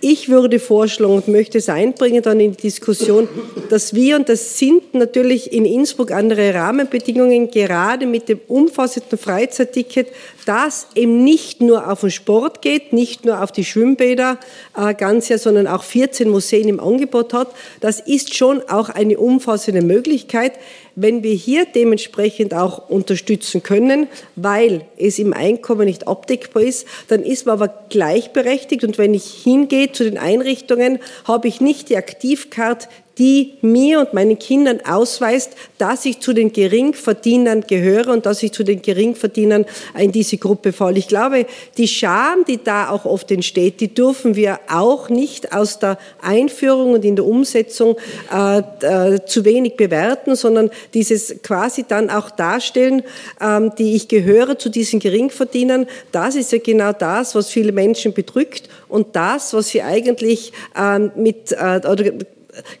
[SPEAKER 12] Ich würde vorschlagen und möchte es einbringen dann in die Diskussion, dass wir, und das sind natürlich in Innsbruck andere Rahmenbedingungen, gerade mit dem umfassenden Freizeitticket, das eben nicht nur auf den Sport geht, nicht nur auf die Schwimmbäder äh, ganz Jahr, sondern auch 14 Museen im Angebot hat. Das ist schon auch eine umfassende Möglichkeit wenn wir hier dementsprechend auch unterstützen können, weil es im Einkommen nicht abdeckbar ist, dann ist man aber gleichberechtigt. Und wenn ich hingehe zu den Einrichtungen, habe ich nicht die Aktivkarte, die mir und meinen Kindern ausweist, dass ich zu den Geringverdienern gehöre und dass ich zu den Geringverdienern in diese Gruppe falle. Ich glaube, die Scham, die da auch oft entsteht, die dürfen wir auch nicht aus der Einführung und in der Umsetzung äh, äh, zu wenig bewerten, sondern dieses quasi dann auch darstellen, ähm, die ich gehöre zu diesen Geringverdienern. Das ist ja genau das, was viele Menschen bedrückt und das, was sie eigentlich ähm, mit äh, oder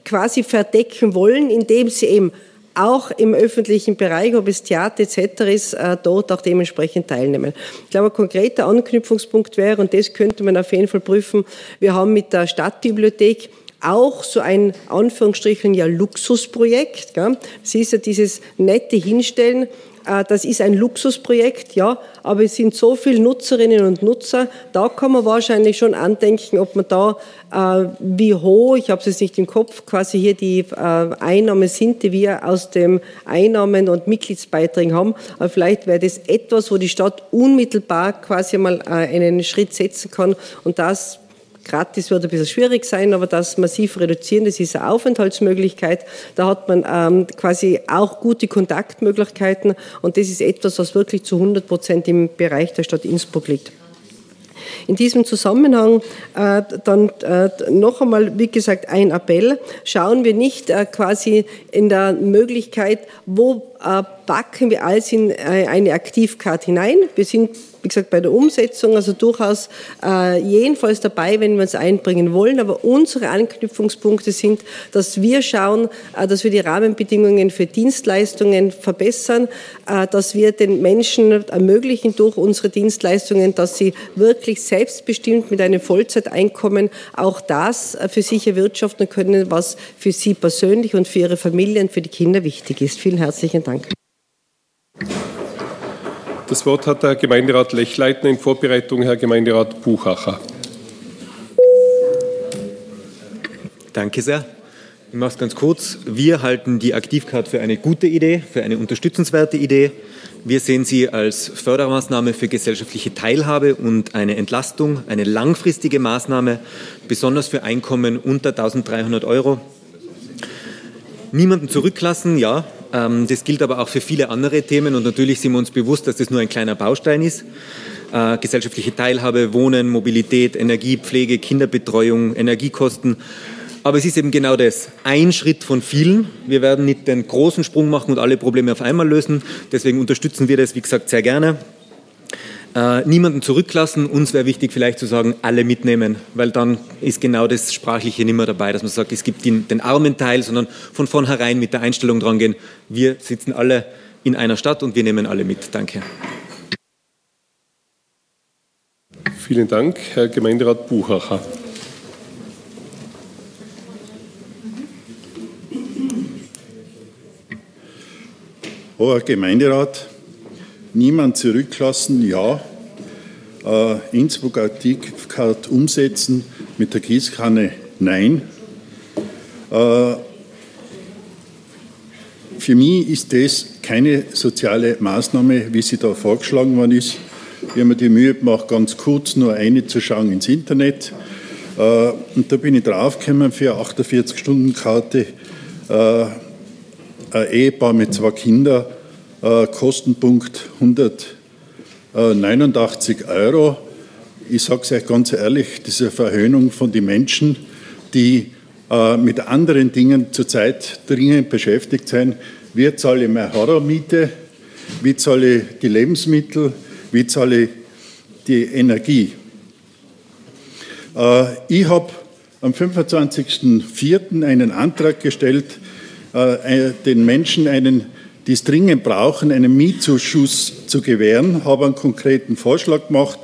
[SPEAKER 12] quasi verdecken wollen, indem sie eben auch im öffentlichen Bereich, ob es Theater etc. ist, äh, dort auch dementsprechend teilnehmen. Ich glaube, ein konkreter Anknüpfungspunkt wäre, und das könnte man auf jeden Fall prüfen, wir haben mit der Stadtbibliothek auch so ein Anführungsstrichen ja Luxusprojekt. Es ist ja dieses nette Hinstellen das ist ein Luxusprojekt, ja, aber es sind so viele Nutzerinnen und Nutzer, da kann man wahrscheinlich schon andenken, ob man da, äh, wie hoch, ich habe es jetzt nicht im Kopf, quasi hier die äh, Einnahmen sind, die wir aus dem Einnahmen- und Mitgliedsbeiträgen haben, aber vielleicht wäre das etwas, wo die Stadt unmittelbar quasi mal einen Schritt setzen kann. Und das gratis wird ein bisschen schwierig sein, aber das massiv reduzieren, das ist eine Aufenthaltsmöglichkeit. Da hat man ähm, quasi auch gute Kontaktmöglichkeiten und das ist etwas, was wirklich zu 100 Prozent im Bereich der Stadt Innsbruck liegt. In diesem Zusammenhang äh, dann äh, noch einmal, wie gesagt, ein Appell. Schauen wir nicht äh, quasi in der Möglichkeit, wo äh, packen wir alles in äh, eine Aktivkarte hinein. Wir sind wie gesagt, bei der Umsetzung, also durchaus äh, jedenfalls dabei, wenn wir es einbringen wollen. Aber unsere Anknüpfungspunkte sind, dass wir schauen, äh, dass wir die Rahmenbedingungen für Dienstleistungen verbessern, äh, dass wir den Menschen ermöglichen durch unsere Dienstleistungen, dass sie wirklich selbstbestimmt mit einem Vollzeiteinkommen auch das äh, für sich erwirtschaften können, was für sie persönlich und für ihre Familien, für die Kinder wichtig ist. Vielen herzlichen Dank.
[SPEAKER 2] Das Wort hat der Gemeinderat Lechleitner in Vorbereitung, Herr Gemeinderat Buchacher.
[SPEAKER 13] Danke sehr. Ich mache es ganz kurz. Wir halten die Aktivcard für eine gute Idee, für eine unterstützenswerte Idee. Wir sehen sie als Fördermaßnahme für gesellschaftliche Teilhabe und eine Entlastung, eine langfristige Maßnahme, besonders für Einkommen unter 1300 Euro. Niemanden zurücklassen, ja, das gilt aber auch für viele andere Themen und natürlich sind wir uns bewusst, dass das nur ein kleiner Baustein ist. Äh, gesellschaftliche Teilhabe, Wohnen, Mobilität, Energie, Pflege, Kinderbetreuung, Energiekosten. Aber es ist eben genau das, ein Schritt von vielen. Wir werden nicht den großen Sprung machen und alle Probleme auf einmal lösen. Deswegen unterstützen wir das, wie gesagt, sehr gerne. Äh, niemanden zurücklassen. Uns wäre wichtig, vielleicht zu sagen, alle mitnehmen, weil dann ist genau das Sprachliche nicht mehr dabei, dass man sagt, es gibt den, den armen Teil, sondern von vornherein mit der Einstellung dran gehen, wir sitzen alle in einer Stadt und wir nehmen alle mit. Danke.
[SPEAKER 2] Vielen Dank, Herr Gemeinderat Buchacher.
[SPEAKER 14] Hoher Gemeinderat, niemand zurücklassen, ja. Äh, Innsbruck Ticket umsetzen mit der Gießkanne? Nein. Äh, für mich ist das keine soziale Maßnahme, wie sie da vorgeschlagen worden ist. Wir haben die Mühe gemacht, ganz kurz nur eine zu schauen ins Internet. Äh, und da bin ich draufgekommen für eine 48-Stunden-Karte. Ein Ehepaar mit zwei Kindern, Kostenpunkt 100 Euro. Äh, 89 Euro. Ich sage es euch ganz ehrlich, diese Verhöhnung von den Menschen, die äh, mit anderen Dingen zurzeit dringend beschäftigt sind. Wie zahle ich meine Horrormiete? Wie zahle ich die Lebensmittel? Wie zahle ich die Energie? Äh, ich habe am 25.04. einen Antrag gestellt, den Menschen einen die es dringend brauchen, einen Mietzuschuss zu gewähren, habe einen konkreten Vorschlag gemacht,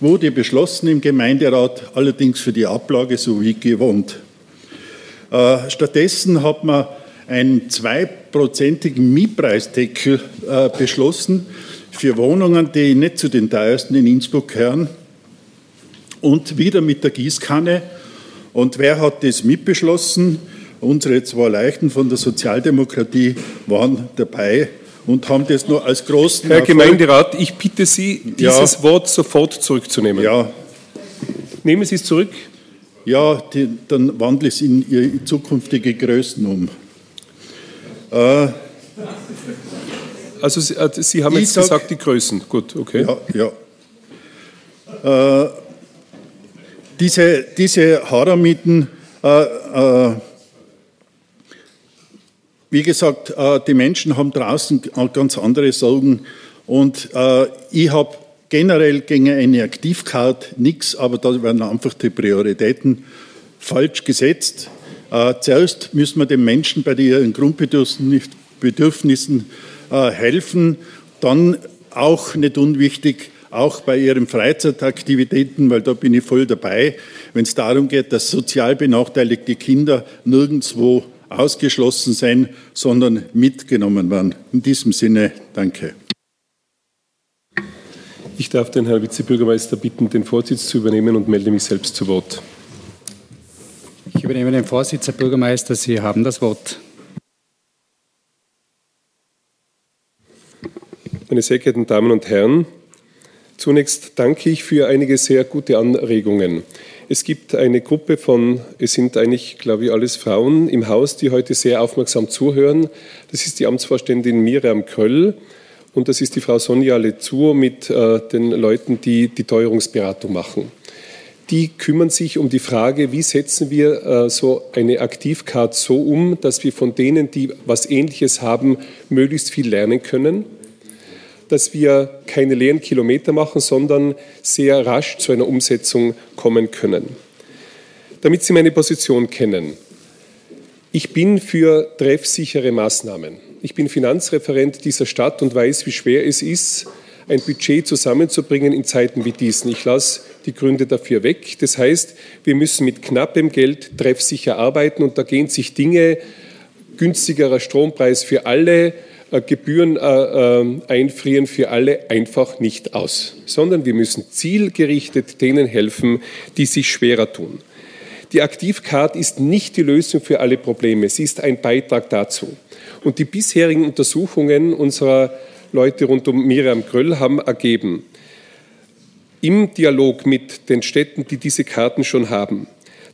[SPEAKER 14] wurde beschlossen im Gemeinderat, allerdings für die Ablage so wie gewohnt. Äh, stattdessen hat man einen zweiprozentigen Mietpreisdeckel äh, beschlossen für Wohnungen, die nicht zu den teuersten in Innsbruck gehören und wieder mit der Gießkanne. Und wer hat das mitbeschlossen? Unsere zwei Leichten von der Sozialdemokratie waren dabei und haben das nur als großen.
[SPEAKER 2] Herr Erfolg Gemeinderat, ich bitte Sie, dieses ja. Wort sofort zurückzunehmen.
[SPEAKER 14] Ja.
[SPEAKER 2] Nehmen Sie es zurück.
[SPEAKER 14] Ja, die, dann wandle ich es in Ihre zukünftige Größen um. Äh,
[SPEAKER 2] also Sie, äh, Sie haben jetzt sag, gesagt, die Größen. Gut, okay.
[SPEAKER 14] Ja, ja. Äh, diese, diese Haramiten äh, äh wie gesagt, äh, die Menschen haben draußen ganz andere Sorgen. Und äh, ich habe generell gegen eine Aktivcard nichts, aber da werden einfach die Prioritäten falsch gesetzt. Äh, zuerst müssen wir den Menschen bei ihren Grundbedürfnissen helfen, dann auch nicht unwichtig, auch bei ihren Freizeitaktivitäten, weil da bin ich voll dabei, wenn es darum geht, dass sozial benachteiligte Kinder nirgendwo ausgeschlossen sein, sondern mitgenommen werden. In diesem Sinne, danke.
[SPEAKER 2] Ich darf den Herrn Vizebürgermeister bitten, den Vorsitz zu übernehmen und melde mich selbst zu Wort.
[SPEAKER 15] Ich übernehme den Vorsitz, Herr Bürgermeister. Sie haben das Wort.
[SPEAKER 2] Meine sehr geehrten Damen und Herren, Zunächst danke ich für einige sehr gute Anregungen. Es gibt eine Gruppe von, es sind eigentlich, glaube ich, alles Frauen im Haus, die heute sehr aufmerksam zuhören. Das ist die Amtsvorständin Miriam Kröll und das ist die Frau Sonja Lezur mit äh, den Leuten, die die Teuerungsberatung machen. Die kümmern sich um die Frage, wie setzen wir äh, so eine Aktivcard so um, dass wir von denen, die was Ähnliches haben, möglichst viel lernen können dass wir keine leeren Kilometer machen, sondern sehr rasch zu einer Umsetzung kommen können. Damit Sie meine Position kennen. Ich bin für treffsichere Maßnahmen. Ich bin Finanzreferent dieser Stadt und weiß, wie schwer es ist, ein Budget zusammenzubringen in Zeiten wie diesen. Ich lasse die Gründe dafür weg. Das heißt, wir müssen mit knappem Geld treffsicher arbeiten und da gehen sich Dinge, günstigerer Strompreis für alle, Gebühren äh, äh, einfrieren für alle einfach nicht aus, sondern wir müssen zielgerichtet denen helfen, die sich schwerer tun. Die Aktivcard ist nicht die Lösung für alle Probleme, sie ist ein Beitrag dazu. Und die bisherigen Untersuchungen unserer Leute rund um Miriam Gröll haben ergeben, im Dialog mit den Städten, die diese Karten schon haben,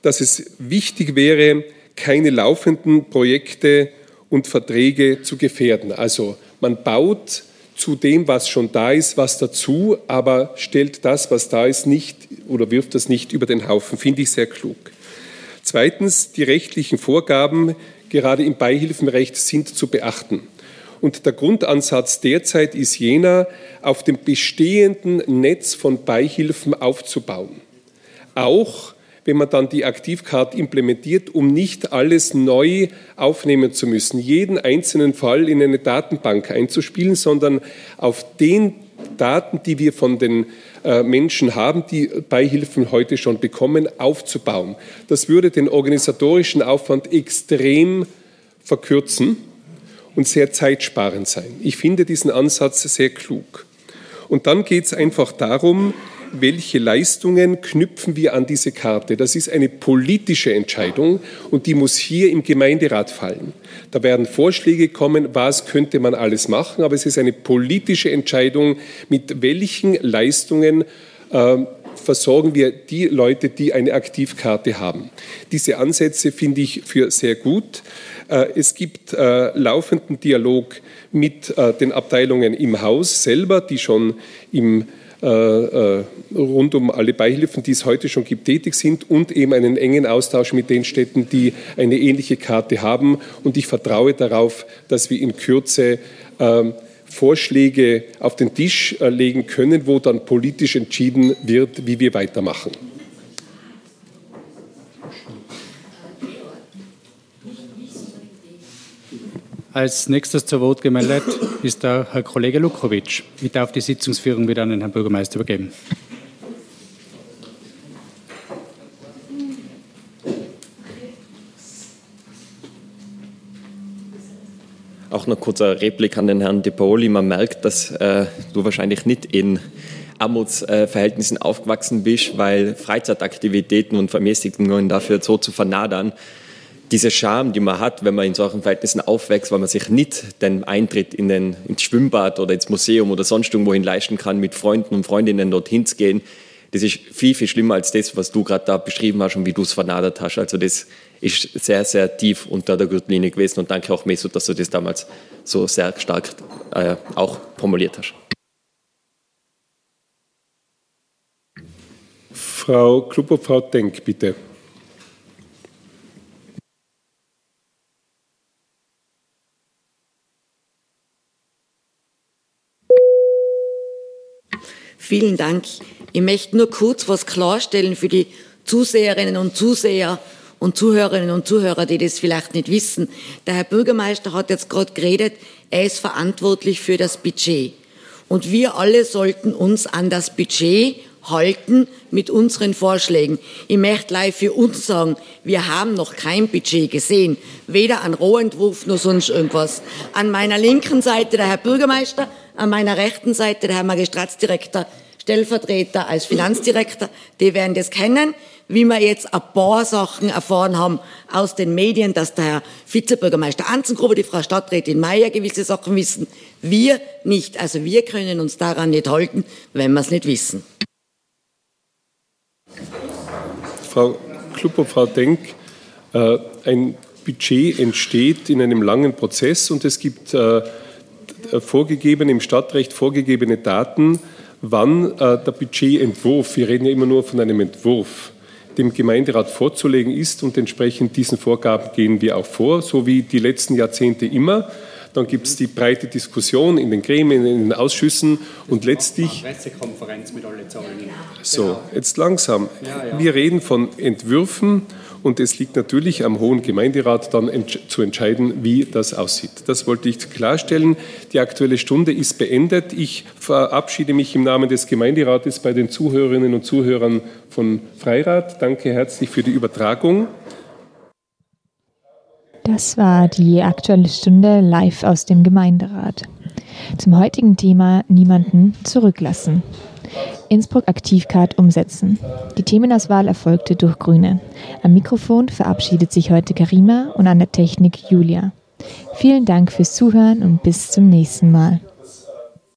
[SPEAKER 2] dass es wichtig wäre, keine laufenden Projekte und Verträge zu gefährden. Also man baut zu dem, was schon da ist, was dazu, aber stellt das, was da ist, nicht oder wirft das nicht über den Haufen. Finde ich sehr klug. Zweitens, die rechtlichen Vorgaben, gerade im Beihilfenrecht, sind zu beachten. Und der Grundansatz derzeit ist jener, auf dem bestehenden Netz von Beihilfen aufzubauen. Auch wenn man dann die Aktivcard implementiert, um nicht alles neu aufnehmen zu müssen, jeden einzelnen Fall in eine Datenbank einzuspielen, sondern auf den Daten, die wir von den äh, Menschen haben, die Beihilfen heute schon bekommen, aufzubauen. Das würde den organisatorischen Aufwand extrem verkürzen und sehr zeitsparend sein. Ich finde diesen Ansatz sehr klug. Und dann geht es einfach darum, welche Leistungen knüpfen wir an diese Karte. Das ist eine politische Entscheidung und die muss hier im Gemeinderat fallen. Da werden Vorschläge kommen, was könnte man alles machen, aber es ist eine politische Entscheidung, mit welchen Leistungen äh, versorgen wir die Leute, die eine Aktivkarte haben. Diese Ansätze finde ich für sehr gut. Äh, es gibt äh, laufenden Dialog mit äh, den Abteilungen im Haus selber, die schon im rund um alle Beihilfen, die es heute schon gibt, tätig sind und eben einen engen Austausch mit den Städten, die eine ähnliche Karte haben. Und ich vertraue darauf, dass wir in Kürze ähm, Vorschläge auf den Tisch äh, legen können, wo dann politisch entschieden wird, wie wir weitermachen.
[SPEAKER 15] Als nächstes zur Wort gemeldet ist der Herr Kollege Lukowitsch. Ich darf die Sitzungsführung wieder an den Herrn Bürgermeister übergeben.
[SPEAKER 16] Auch noch kurzer Replik an den Herrn De Pauli. Man merkt, dass äh, du wahrscheinlich nicht in Armutsverhältnissen aufgewachsen bist, weil Freizeitaktivitäten und Vermäßigungen dafür so zu vernadern, diese Scham, die man hat, wenn man in solchen Verhältnissen aufwächst, weil man sich nicht den Eintritt in den, ins Schwimmbad oder ins Museum oder sonst irgendwohin leisten kann, mit Freunden und Freundinnen dorthin zu gehen, das ist viel, viel schlimmer als das, was du gerade da beschrieben hast und wie du es vernadert hast. Also das ist sehr, sehr tief unter der Gürtellinie gewesen und danke auch Mesut, dass du das damals so sehr stark äh, auch formuliert hast.
[SPEAKER 2] Frau Klubber, Frau Denk, bitte.
[SPEAKER 17] Vielen Dank. Ich möchte nur kurz was klarstellen für die Zuseherinnen und Zuseher und Zuhörerinnen und Zuhörer, die das vielleicht nicht wissen. Der Herr Bürgermeister hat jetzt gerade geredet, er ist verantwortlich für das Budget. Und wir alle sollten uns an das Budget halten mit unseren Vorschlägen. Ich möchte live für uns sagen, wir haben noch kein Budget gesehen, weder an Rohentwurf noch sonst irgendwas. An meiner linken Seite der Herr Bürgermeister, an meiner rechten Seite der Herr Magistratsdirektor, Stellvertreter als Finanzdirektor, die werden das kennen. wie wir jetzt ein paar Sachen erfahren haben aus den Medien, dass der Herr Vizebürgermeister Anzengruber, die Frau Stadträtin Mayer gewisse Sachen wissen. Wir nicht. Also wir können uns daran nicht halten, wenn wir es nicht wissen.
[SPEAKER 2] Frau Klupper, Frau Denk, äh, ein Budget entsteht in einem langen Prozess und es gibt äh, vorgegebene, im Stadtrecht vorgegebene Daten, wann äh, der Budgetentwurf, wir reden ja immer nur von einem Entwurf, dem Gemeinderat vorzulegen ist und entsprechend diesen Vorgaben gehen wir auch vor, so wie die letzten Jahrzehnte immer. Dann gibt es die breite Diskussion in den Gremien, in den Ausschüssen und letztlich.
[SPEAKER 15] Pressekonferenz mit allen Zahlen.
[SPEAKER 2] So, jetzt langsam. Wir reden von Entwürfen und es liegt natürlich am Hohen Gemeinderat dann zu entscheiden, wie das aussieht. Das wollte ich klarstellen. Die Aktuelle Stunde ist beendet. Ich verabschiede mich im Namen des Gemeinderates bei den Zuhörerinnen und Zuhörern von Freirad. Danke herzlich für die Übertragung.
[SPEAKER 1] Das war die Aktuelle Stunde live aus dem Gemeinderat. Zum heutigen Thema Niemanden zurücklassen. Innsbruck Aktivcard umsetzen. Die Themenauswahl erfolgte durch Grüne. Am Mikrofon verabschiedet sich heute Karima und an der Technik Julia. Vielen Dank fürs Zuhören und bis zum nächsten Mal.